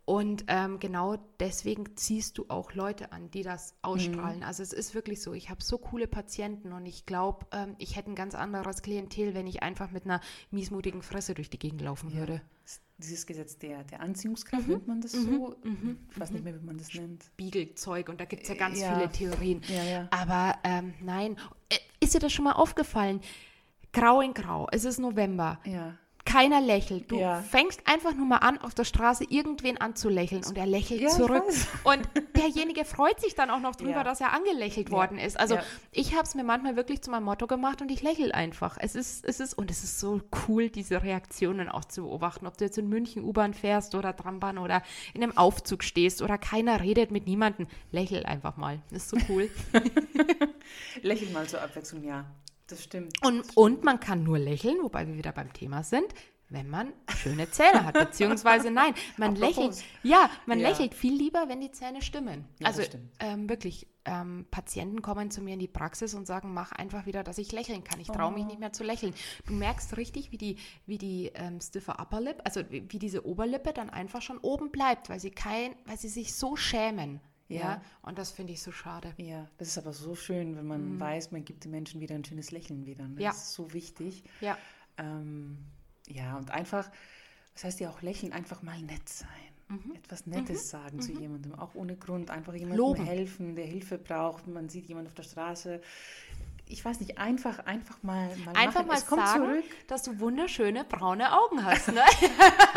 Und ähm, genau deswegen ziehst du auch Leute an, die das ausstrahlen. Mhm. Also es ist wirklich so, ich habe so coole Patienten und ich glaube, ähm, ich hätte ein ganz anderes Klientel, wenn ich einfach mit einer miesmutigen Fresse durch die Gegend laufen ja. würde. Dieses Gesetz der, der Anziehungskraft, mhm. nennt man das mhm. so? Mhm. Ich weiß nicht mehr, wie man das nennt. Spiegelzeug und da gibt es ja ganz ja. viele Theorien. Ja, ja. Aber ähm, nein, äh, ist dir das schon mal aufgefallen? Grau in Grau, es ist November. Ja keiner lächelt. Du ja. fängst einfach nur mal an, auf der Straße irgendwen anzulächeln und er lächelt ja, zurück. Und derjenige freut sich dann auch noch drüber, ja. dass er angelächelt worden ist. Also ich habe es mir manchmal wirklich zu meinem Motto gemacht und ich lächle einfach. Es ist, es ist, und es ist so cool, diese Reaktionen auch zu beobachten. Ob du jetzt in München U-Bahn fährst oder Trambahn oder in einem Aufzug stehst oder keiner redet mit niemandem. Lächel einfach mal. Das ist so cool. Lächel mal zur Abwechslung, ja. Das stimmt. Und, und man kann nur lächeln, wobei wir wieder beim Thema sind, wenn man schöne Zähne hat, beziehungsweise nein, man lächelt, ja, man ja. lächelt viel lieber, wenn die Zähne stimmen. Ja, also ähm, wirklich, ähm, Patienten kommen zu mir in die Praxis und sagen, mach einfach wieder, dass ich lächeln kann. Ich traue mich oh. nicht mehr zu lächeln. Du merkst richtig, wie die, wie die ähm, stiffe Upper Lip, also wie, wie diese Oberlippe dann einfach schon oben bleibt, weil sie kein, weil sie sich so schämen. Ja. ja. Und das finde ich so schade. Ja, das ist aber so schön, wenn man mhm. weiß, man gibt den Menschen wieder ein schönes Lächeln wieder. Das ja. ist so wichtig. Ja. Ähm, ja, und einfach, das heißt ja auch lächeln, einfach mal nett sein. mhm. etwas Nettes mhm. sagen zu mhm. jemandem, auch ohne Grund, einfach jemandem Loben. helfen, der Hilfe braucht. Man sieht jemanden auf der Straße, ich weiß nicht, einfach, einfach mal, mal Einfach machen. mal sagen, zurück. dass du wunderschöne braune Augen hast. Ne?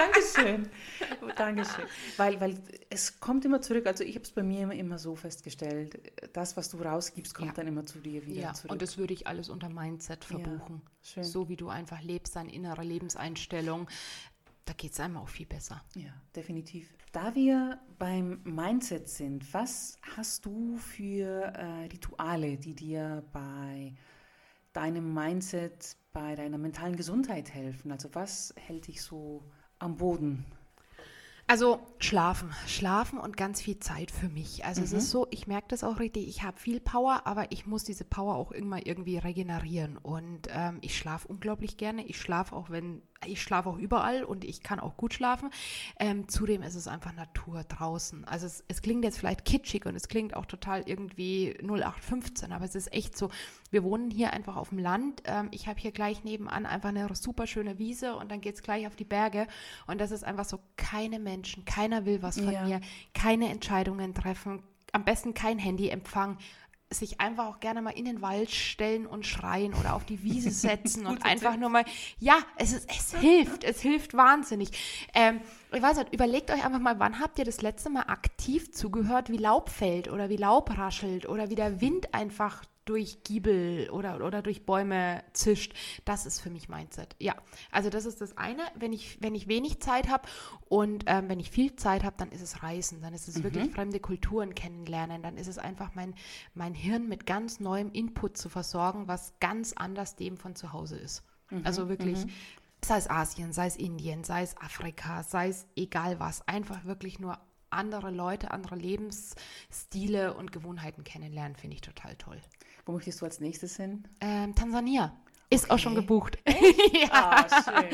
Dankeschön. Dankeschön. Weil, weil es kommt immer zurück. Also ich habe es bei mir immer, immer so festgestellt. Das, was du rausgibst, kommt ja. dann immer zu dir wieder ja. zurück. Und das würde ich alles unter Mindset verbuchen. Ja, so wie du einfach lebst, deine innere Lebenseinstellung. Da geht es einem auch viel besser. Ja, definitiv. Da wir beim Mindset sind, was hast du für äh, Rituale, die dir bei deinem Mindset, bei deiner mentalen Gesundheit helfen? Also was hält dich so am Boden? Also schlafen, schlafen und ganz viel Zeit für mich. Also mhm. es ist so, ich merke das auch richtig, ich habe viel Power, aber ich muss diese Power auch immer irgendwie regenerieren. Und ähm, ich schlafe unglaublich gerne. Ich schlafe auch, wenn ich schlafe auch überall und ich kann auch gut schlafen. Ähm, zudem ist es einfach Natur draußen. Also es, es, klingt jetzt vielleicht kitschig und es klingt auch total irgendwie 0815, aber es ist echt so. Wir wohnen hier einfach auf dem Land. Ähm, ich habe hier gleich nebenan einfach eine super schöne Wiese und dann geht es gleich auf die Berge. Und das ist einfach so, keine Menschen, keiner will was von ja. mir, keine Entscheidungen treffen, am besten kein Handyempfang sich einfach auch gerne mal in den Wald stellen und schreien oder auf die Wiese setzen und einfach nur mal, ja, es, ist, es hilft, es hilft wahnsinnig. Ähm, ich weiß nicht, überlegt euch einfach mal, wann habt ihr das letzte Mal aktiv zugehört, wie Laub fällt oder wie Laub raschelt oder wie der Wind einfach durch Giebel oder, oder durch Bäume zischt. Das ist für mich Mindset. Ja, also das ist das eine. Wenn ich, wenn ich wenig Zeit habe und ähm, wenn ich viel Zeit habe, dann ist es Reisen, dann ist es mhm. wirklich fremde Kulturen kennenlernen, dann ist es einfach mein, mein Hirn mit ganz neuem Input zu versorgen, was ganz anders dem von zu Hause ist. Mhm. Also wirklich mhm. sei es Asien, sei es Indien, sei es Afrika, sei es egal was, einfach wirklich nur andere Leute, andere Lebensstile und Gewohnheiten kennenlernen, finde ich total toll. Wo möchtest du als nächstes hin? Ähm, Tansania. Ist okay. auch schon gebucht. ja. Schön.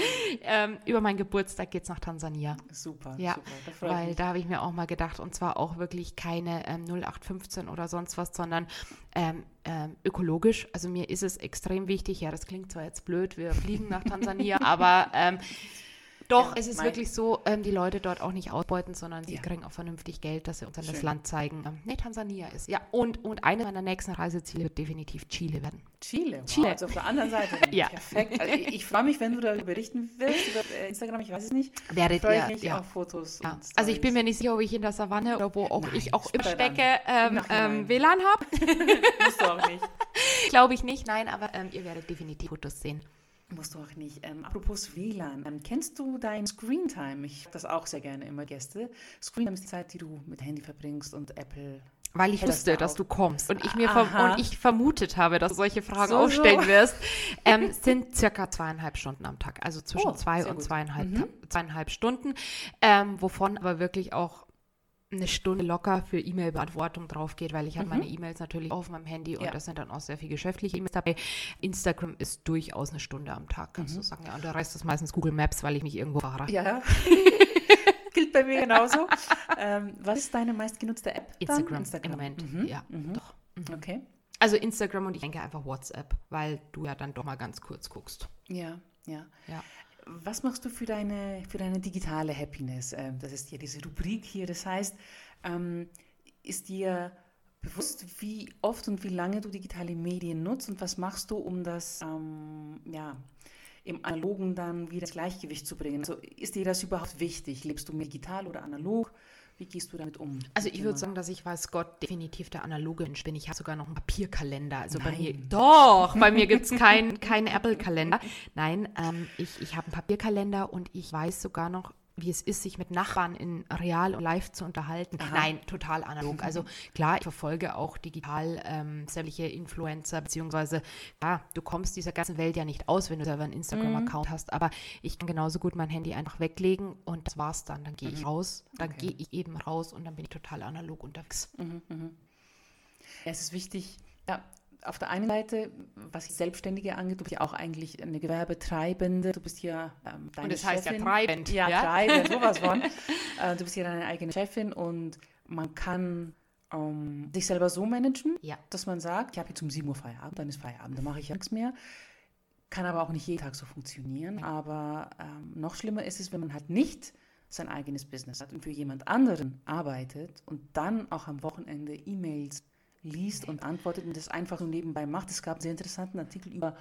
ähm, über meinen Geburtstag geht es nach Tansania. Super, ja. super. Weil da habe ich mir auch mal gedacht, und zwar auch wirklich keine ähm, 0815 oder sonst was, sondern ähm, ähm, ökologisch. Also mir ist es extrem wichtig, ja, das klingt zwar jetzt blöd, wir fliegen nach Tansania, aber ähm, doch, ja, es ist wirklich so, ähm, die Leute dort auch nicht ausbeuten, sondern sie ja. kriegen auch vernünftig Geld, dass sie uns dann das Land zeigen. Ähm, nee, Tansania ist. Ja, und, und eine meiner nächsten Reiseziele wird definitiv Chile werden. Chile? Wow, Chile. Also auf der anderen Seite. ja. Perfekt. Also ich, ich freue mich, wenn du darüber berichten willst, über äh, Instagram, ich weiß es nicht. Werdet freue ich mich ja. auf Fotos. Ja. Also ich bin mir nicht sicher, ob ich in der Savanne oder wo auch Nein, ich auch im Stecke ähm, ähm, WLAN habe. Musst du auch nicht. Glaube ich nicht, nein, aber ähm, ihr werdet definitiv Fotos sehen. Musst du auch nicht. Ähm, apropos WLAN, ähm, kennst du dein Screentime? Ich habe das auch sehr gerne immer Gäste. Screentime ist die Zeit, die du mit Handy verbringst und Apple. Weil ich wusste, da dass du kommst und ich mir und ich vermutet habe, dass du solche Fragen so, aufstellen so. wirst, ähm, sind circa zweieinhalb Stunden am Tag, also zwischen oh, zwei und zweieinhalb, mhm. zweieinhalb Stunden, ähm, wovon aber wirklich auch eine Stunde locker für E-Mail-Beantwortung drauf geht, weil ich habe mhm. meine E-Mails natürlich auf meinem Handy und ja. das sind dann auch sehr viele geschäftliche E-Mails dabei. Instagram ist durchaus eine Stunde am Tag, kannst mhm. du sagen. Ja, und der Rest ist meistens Google Maps, weil ich mich irgendwo fahre. Ja. Gilt bei mir genauso. ähm, was ist deine meistgenutzte App? Instagram, Instagram. im Moment. Mhm. Ja, mhm. doch. Mhm. Okay. Also Instagram und ich denke einfach WhatsApp, weil du ja dann doch mal ganz kurz guckst. Ja, ja. ja. Was machst du für deine, für deine digitale Happiness? Ähm, das ist ja diese Rubrik hier. Das heißt, ähm, ist dir bewusst, wie oft und wie lange du digitale Medien nutzt und was machst du, um das ähm, ja, im Analogen dann wieder das Gleichgewicht zu bringen? Also ist dir das überhaupt wichtig? Lebst du mehr digital oder analog? Wie gehst du damit um? Also ich würde sagen, dass ich weiß Gott definitiv der analoge Mensch bin. Ich habe sogar noch einen Papierkalender. Also Nein. bei mir, doch, bei mir gibt es keinen kein Apple-Kalender. Nein, ähm, ich, ich habe einen Papierkalender und ich weiß sogar noch, wie es ist, sich mit Nachbarn in real und live zu unterhalten. Aha. Nein, total analog. Also klar, ich verfolge auch digital ähm, sämtliche Influencer, beziehungsweise klar, du kommst dieser ganzen Welt ja nicht aus, wenn du selber einen Instagram-Account mhm. hast, aber ich kann genauso gut mein Handy einfach weglegen und das war's dann. Dann gehe mhm. ich raus, dann okay. gehe ich eben raus und dann bin ich total analog unterwegs. Mhm, mh. ja, es ist wichtig, ja, auf der einen Seite, was Selbstständige angeht, du bist ja auch eigentlich eine Gewerbetreibende. Du bist ja ähm, deine Und das Chefin. heißt ja treibend. Ja, ja? treibend, sowas von. äh, du bist ja deine eigene Chefin und man kann ähm, sich selber so managen, ja. dass man sagt, ich habe jetzt um 7 Uhr Feierabend, dann ist Feierabend, dann mache ich ja nichts mehr. Kann aber auch nicht jeden Tag so funktionieren. Aber ähm, noch schlimmer ist es, wenn man halt nicht sein eigenes Business hat und für jemand anderen arbeitet und dann auch am Wochenende E-Mails liest und antwortet und das einfach so nebenbei macht. Es gab einen sehr interessanten Artikel über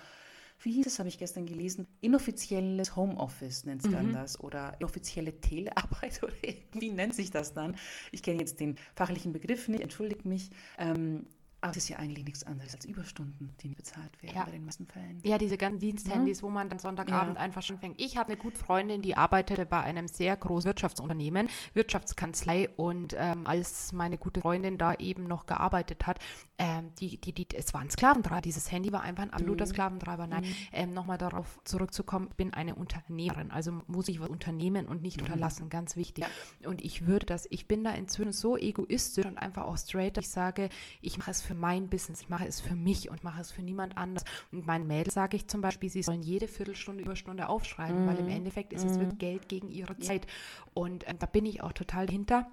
wie hieß es, habe ich gestern gelesen, inoffizielles Homeoffice nennt sich mhm. dann das oder inoffizielle Telearbeit oder wie nennt sich das dann? Ich kenne jetzt den fachlichen Begriff nicht, entschuldigt mich. Ähm, aber es ist ja eigentlich nichts anderes als Überstunden, die nicht bezahlt werden ja. bei den meisten Fällen. Ja, diese ganzen Diensthandys, ja. wo man dann Sonntagabend ja. einfach schon fängt. Ich habe eine gute Freundin, die arbeitete bei einem sehr großen Wirtschaftsunternehmen, Wirtschaftskanzlei. Und ähm, als meine gute Freundin da eben noch gearbeitet hat, ähm, die, die, die, es war ein Sklaventreiber. Dieses Handy war einfach ein absoluter mhm. Sklaventreiber. Nein, mhm. ähm, nochmal darauf zurückzukommen, ich bin eine Unternehmerin. Also muss ich was unternehmen und nicht mhm. unterlassen. Ganz wichtig. Und ich würde das, ich bin da inzwischen so egoistisch und einfach auch straight, dass ich sage, ich mache es für mein Business, ich mache es für mich und mache es für niemand anders. Und meinen Mädels sage ich zum Beispiel, sie sollen jede Viertelstunde, Überstunde aufschreiben, mhm. weil im mhm. Endeffekt ist es mhm. Geld gegen ihre Zeit. Und ähm, da bin ich auch total hinter.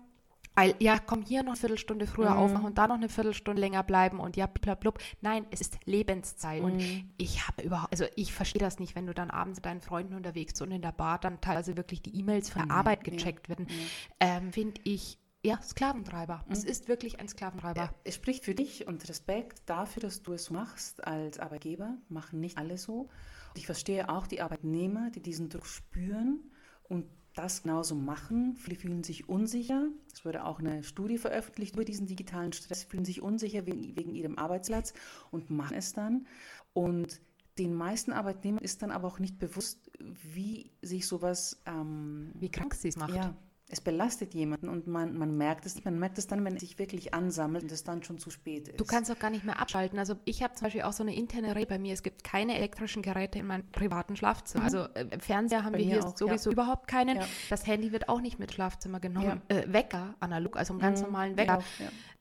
Weil, ja, komm hier noch eine Viertelstunde früher mhm. aufmachen und da noch eine Viertelstunde länger bleiben und ja, blablabla. Nein, es ist Lebenszeit. Mhm. Und ich habe überhaupt, also ich verstehe das nicht, wenn du dann abends mit deinen Freunden unterwegs und in der Bar dann teilweise wirklich die E-Mails von der Arbeit gecheckt werden. Ähm, Finde ich ja, Sklaventreiber. Mhm. Es ist wirklich ein Sklaventreiber. Es spricht für dich und Respekt dafür, dass du es machst als Arbeitgeber. Machen nicht alle so. Und ich verstehe auch die Arbeitnehmer, die diesen Druck spüren und das genauso machen. Viele fühlen sich unsicher. Es wurde auch eine Studie veröffentlicht über diesen digitalen Stress, fühlen sich unsicher wegen, wegen ihrem Arbeitsplatz und machen es dann. Und den meisten Arbeitnehmern ist dann aber auch nicht bewusst, wie sich sowas. Ähm, wie krank sie es macht. Ja, es belastet jemanden und man, man merkt es, man merkt es dann, wenn es sich wirklich ansammelt und es dann schon zu spät ist. Du kannst auch gar nicht mehr abschalten. Also ich habe zum Beispiel auch so eine interne Regel bei mir. Es gibt keine elektrischen Geräte in meinem privaten Schlafzimmer. Mhm. Also äh, Fernseher haben bei wir hier auch, sowieso ja. überhaupt keinen. Ja. Das Handy wird auch nicht mit Schlafzimmer genommen. Ja. Äh, Wecker, analog, also einen ganz mhm. normalen Wecker.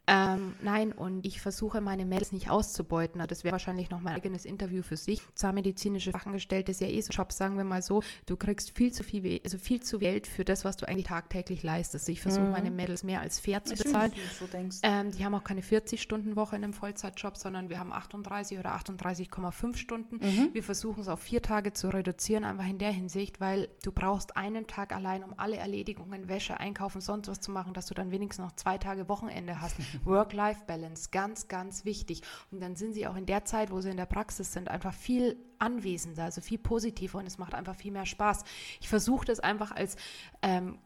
Ähm, nein, und ich versuche meine Mädels nicht auszubeuten. Das wäre wahrscheinlich noch mein eigenes Interview für sich. Zahnmedizinische Fachangestellte ist ja eh so Job, sagen wir mal so. Du kriegst viel zu viel, also viel zu Geld für das, was du eigentlich tagtäglich leistest. Ich versuche mhm. meine Mädels mehr als fair zu bezahlen. So ähm, die haben auch keine 40-Stunden-Woche in einem Vollzeitjob, sondern wir haben 38 oder 38,5 Stunden. Mhm. Wir versuchen es auf vier Tage zu reduzieren, einfach in der Hinsicht, weil du brauchst einen Tag allein, um alle Erledigungen, Wäsche, Einkaufen, sonst was zu machen, dass du dann wenigstens noch zwei Tage Wochenende hast. Work-Life-Balance, ganz, ganz wichtig. Und dann sind sie auch in der Zeit, wo sie in der Praxis sind, einfach viel anwesender, also viel positiver und es macht einfach viel mehr Spaß. Ich versuche das einfach als ähm,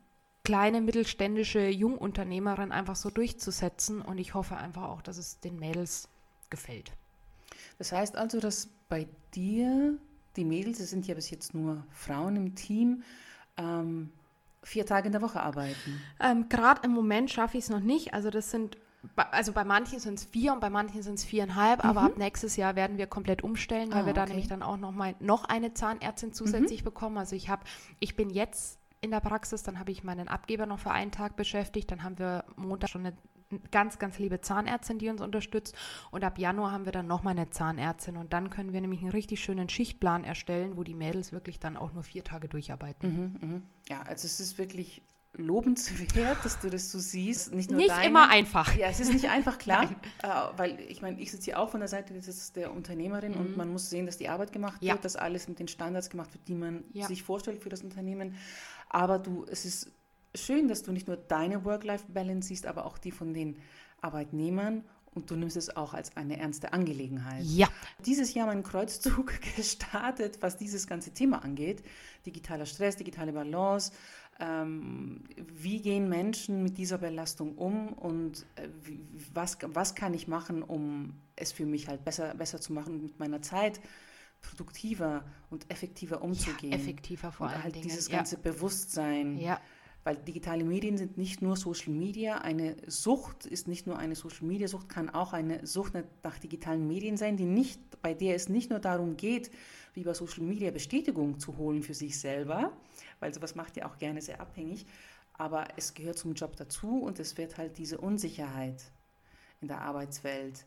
kleine mittelständische Jungunternehmerin einfach so durchzusetzen und ich hoffe einfach auch, dass es den Mädels gefällt. Das heißt also, dass bei dir die Mädels, es sind ja bis jetzt nur Frauen im Team, ähm, vier Tage in der Woche arbeiten? Ähm, Gerade im Moment schaffe ich es noch nicht. Also das sind also bei manchen sind es vier und bei manchen sind es viereinhalb, mhm. aber ab nächstes Jahr werden wir komplett umstellen, weil ah, wir da okay. nämlich dann auch noch mal noch eine Zahnärztin zusätzlich mhm. bekommen. Also ich habe, ich bin jetzt in der Praxis, dann habe ich meinen Abgeber noch für einen Tag beschäftigt, dann haben wir Montag schon eine ganz, ganz liebe Zahnärztin, die uns unterstützt. Und ab Januar haben wir dann nochmal eine Zahnärztin. Und dann können wir nämlich einen richtig schönen Schichtplan erstellen, wo die Mädels wirklich dann auch nur vier Tage durcharbeiten. Mhm, mh. Ja, also es ist wirklich lobenswert, dass du das so siehst. Nicht, nur nicht deine, immer einfach. Ja, es ist nicht einfach, klar. äh, weil ich meine, ich sitze hier auch von der Seite der Unternehmerin mhm. und man muss sehen, dass die Arbeit gemacht ja. wird, dass alles mit den Standards gemacht wird, die man ja. sich vorstellt für das Unternehmen. Aber du, es ist schön, dass du nicht nur deine Work-Life-Balance siehst, aber auch die von den Arbeitnehmern und du nimmst es auch als eine ernste Angelegenheit. Ja. Dieses Jahr mein Kreuzzug gestartet, was dieses ganze Thema angeht. Digitaler Stress, digitale Balance, wie gehen Menschen mit dieser Belastung um und äh, was, was kann ich machen, um es für mich halt besser, besser zu machen und mit meiner Zeit produktiver und effektiver umzugehen. Ja, effektiver vor allem. Halt dieses ganze ja. Bewusstsein. Ja. Weil digitale Medien sind nicht nur Social Media. Eine Sucht ist nicht nur eine Social Media Sucht, kann auch eine Sucht nach digitalen Medien sein, die nicht, bei der es nicht nur darum geht, wie bei Social Media Bestätigung zu holen für sich selber, weil sowas macht ja auch gerne sehr abhängig. Aber es gehört zum Job dazu und es wird halt diese Unsicherheit in der Arbeitswelt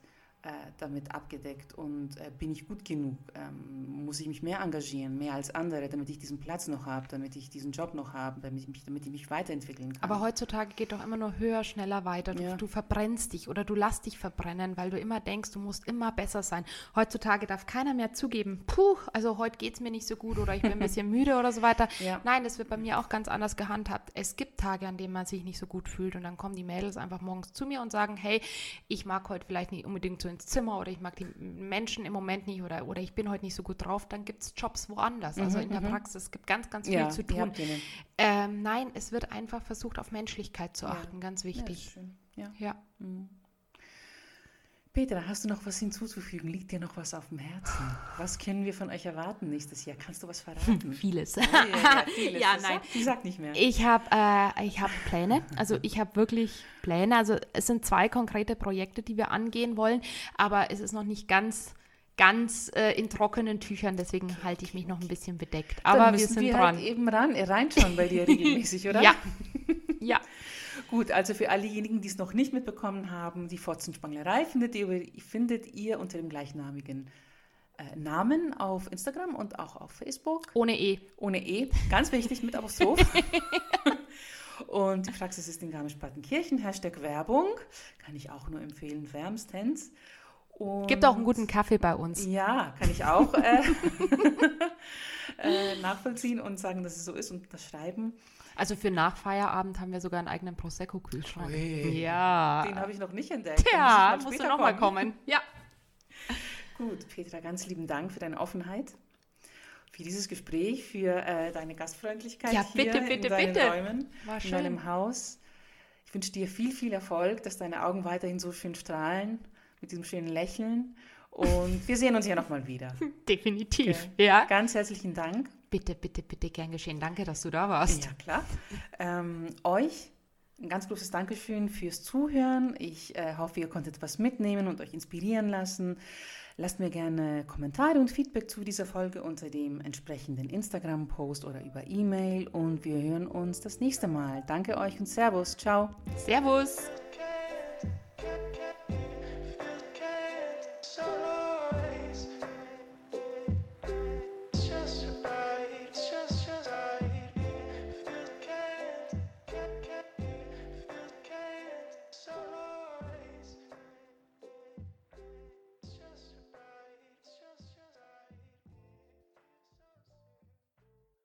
damit abgedeckt und äh, bin ich gut genug? Ähm, muss ich mich mehr engagieren, mehr als andere, damit ich diesen Platz noch habe, damit ich diesen Job noch habe, damit ich mich, damit ich mich weiterentwickeln kann? Aber heutzutage geht doch immer nur höher, schneller weiter. Du, ja. du verbrennst dich oder du lässt dich verbrennen, weil du immer denkst, du musst immer besser sein. Heutzutage darf keiner mehr zugeben, puh, also heute geht es mir nicht so gut oder ich bin ein bisschen müde oder so weiter. Ja. Nein, das wird bei mir auch ganz anders gehandhabt. Es gibt Tage, an denen man sich nicht so gut fühlt und dann kommen die Mädels einfach morgens zu mir und sagen, hey, ich mag heute vielleicht nicht unbedingt so ins Zimmer oder ich mag die Menschen im Moment nicht oder, oder ich bin heute nicht so gut drauf, dann gibt es Jobs woanders, also mhm, in der mhm. Praxis. Es gibt ganz, ganz viel ja, zu tun. Ähm, nein, es wird einfach versucht, auf Menschlichkeit zu achten, ja. ganz wichtig. Ja. ja. Mhm. Petra, hast du noch was hinzuzufügen? Liegt dir noch was auf dem Herzen? Was können wir von euch erwarten nächstes Jahr? Kannst du was verraten? Vieles. Oh, ja, ja, vieles. ja, nein. Ich sag nicht mehr. Ich habe äh, hab Pläne. Also ich habe wirklich Pläne. Also es sind zwei konkrete Projekte, die wir angehen wollen, aber es ist noch nicht ganz ganz äh, in trockenen Tüchern, deswegen halte ich mich noch ein bisschen bedeckt. Aber wir sind wir dran. Halt eben ran, reinschauen bei dir regelmäßig, oder? Ja. ja. Gut, also für all diejenigen, die es noch nicht mitbekommen haben, die Fotzenspanglerei findet ihr, findet ihr unter dem gleichnamigen äh, Namen auf Instagram und auch auf Facebook. Ohne E. Ohne E, ganz wichtig, mit Apostroph. und die Praxis ist in Garmisch-Partenkirchen, Hashtag Werbung, kann ich auch nur empfehlen, wärmstens. Und Gibt auch einen guten Kaffee bei uns. Ja, kann ich auch äh, äh, nachvollziehen und sagen, dass es so ist und das schreiben. Also für Nachfeierabend haben wir sogar einen eigenen Prosecco-Kühlschrank. Ja. Den habe ich noch nicht entdeckt. Ja, musst du nochmal kommen. Ja. Gut, Petra, ganz lieben Dank für deine Offenheit, für dieses Gespräch, für äh, deine Gastfreundlichkeit ja, hier bitte, bitte, in deinen bitte. Räumen, War in deinem Haus. Ich wünsche dir viel, viel Erfolg, dass deine Augen weiterhin so schön strahlen, mit diesem schönen Lächeln. Und wir sehen uns ja nochmal wieder. Definitiv, okay. ja. Ganz herzlichen Dank. Bitte, bitte, bitte, gern geschehen. Danke, dass du da warst. Ja, klar. Ähm, euch ein ganz großes Dankeschön fürs Zuhören. Ich äh, hoffe, ihr konntet was mitnehmen und euch inspirieren lassen. Lasst mir gerne Kommentare und Feedback zu dieser Folge unter dem entsprechenden Instagram-Post oder über E-Mail und wir hören uns das nächste Mal. Danke euch und Servus. Ciao. Servus.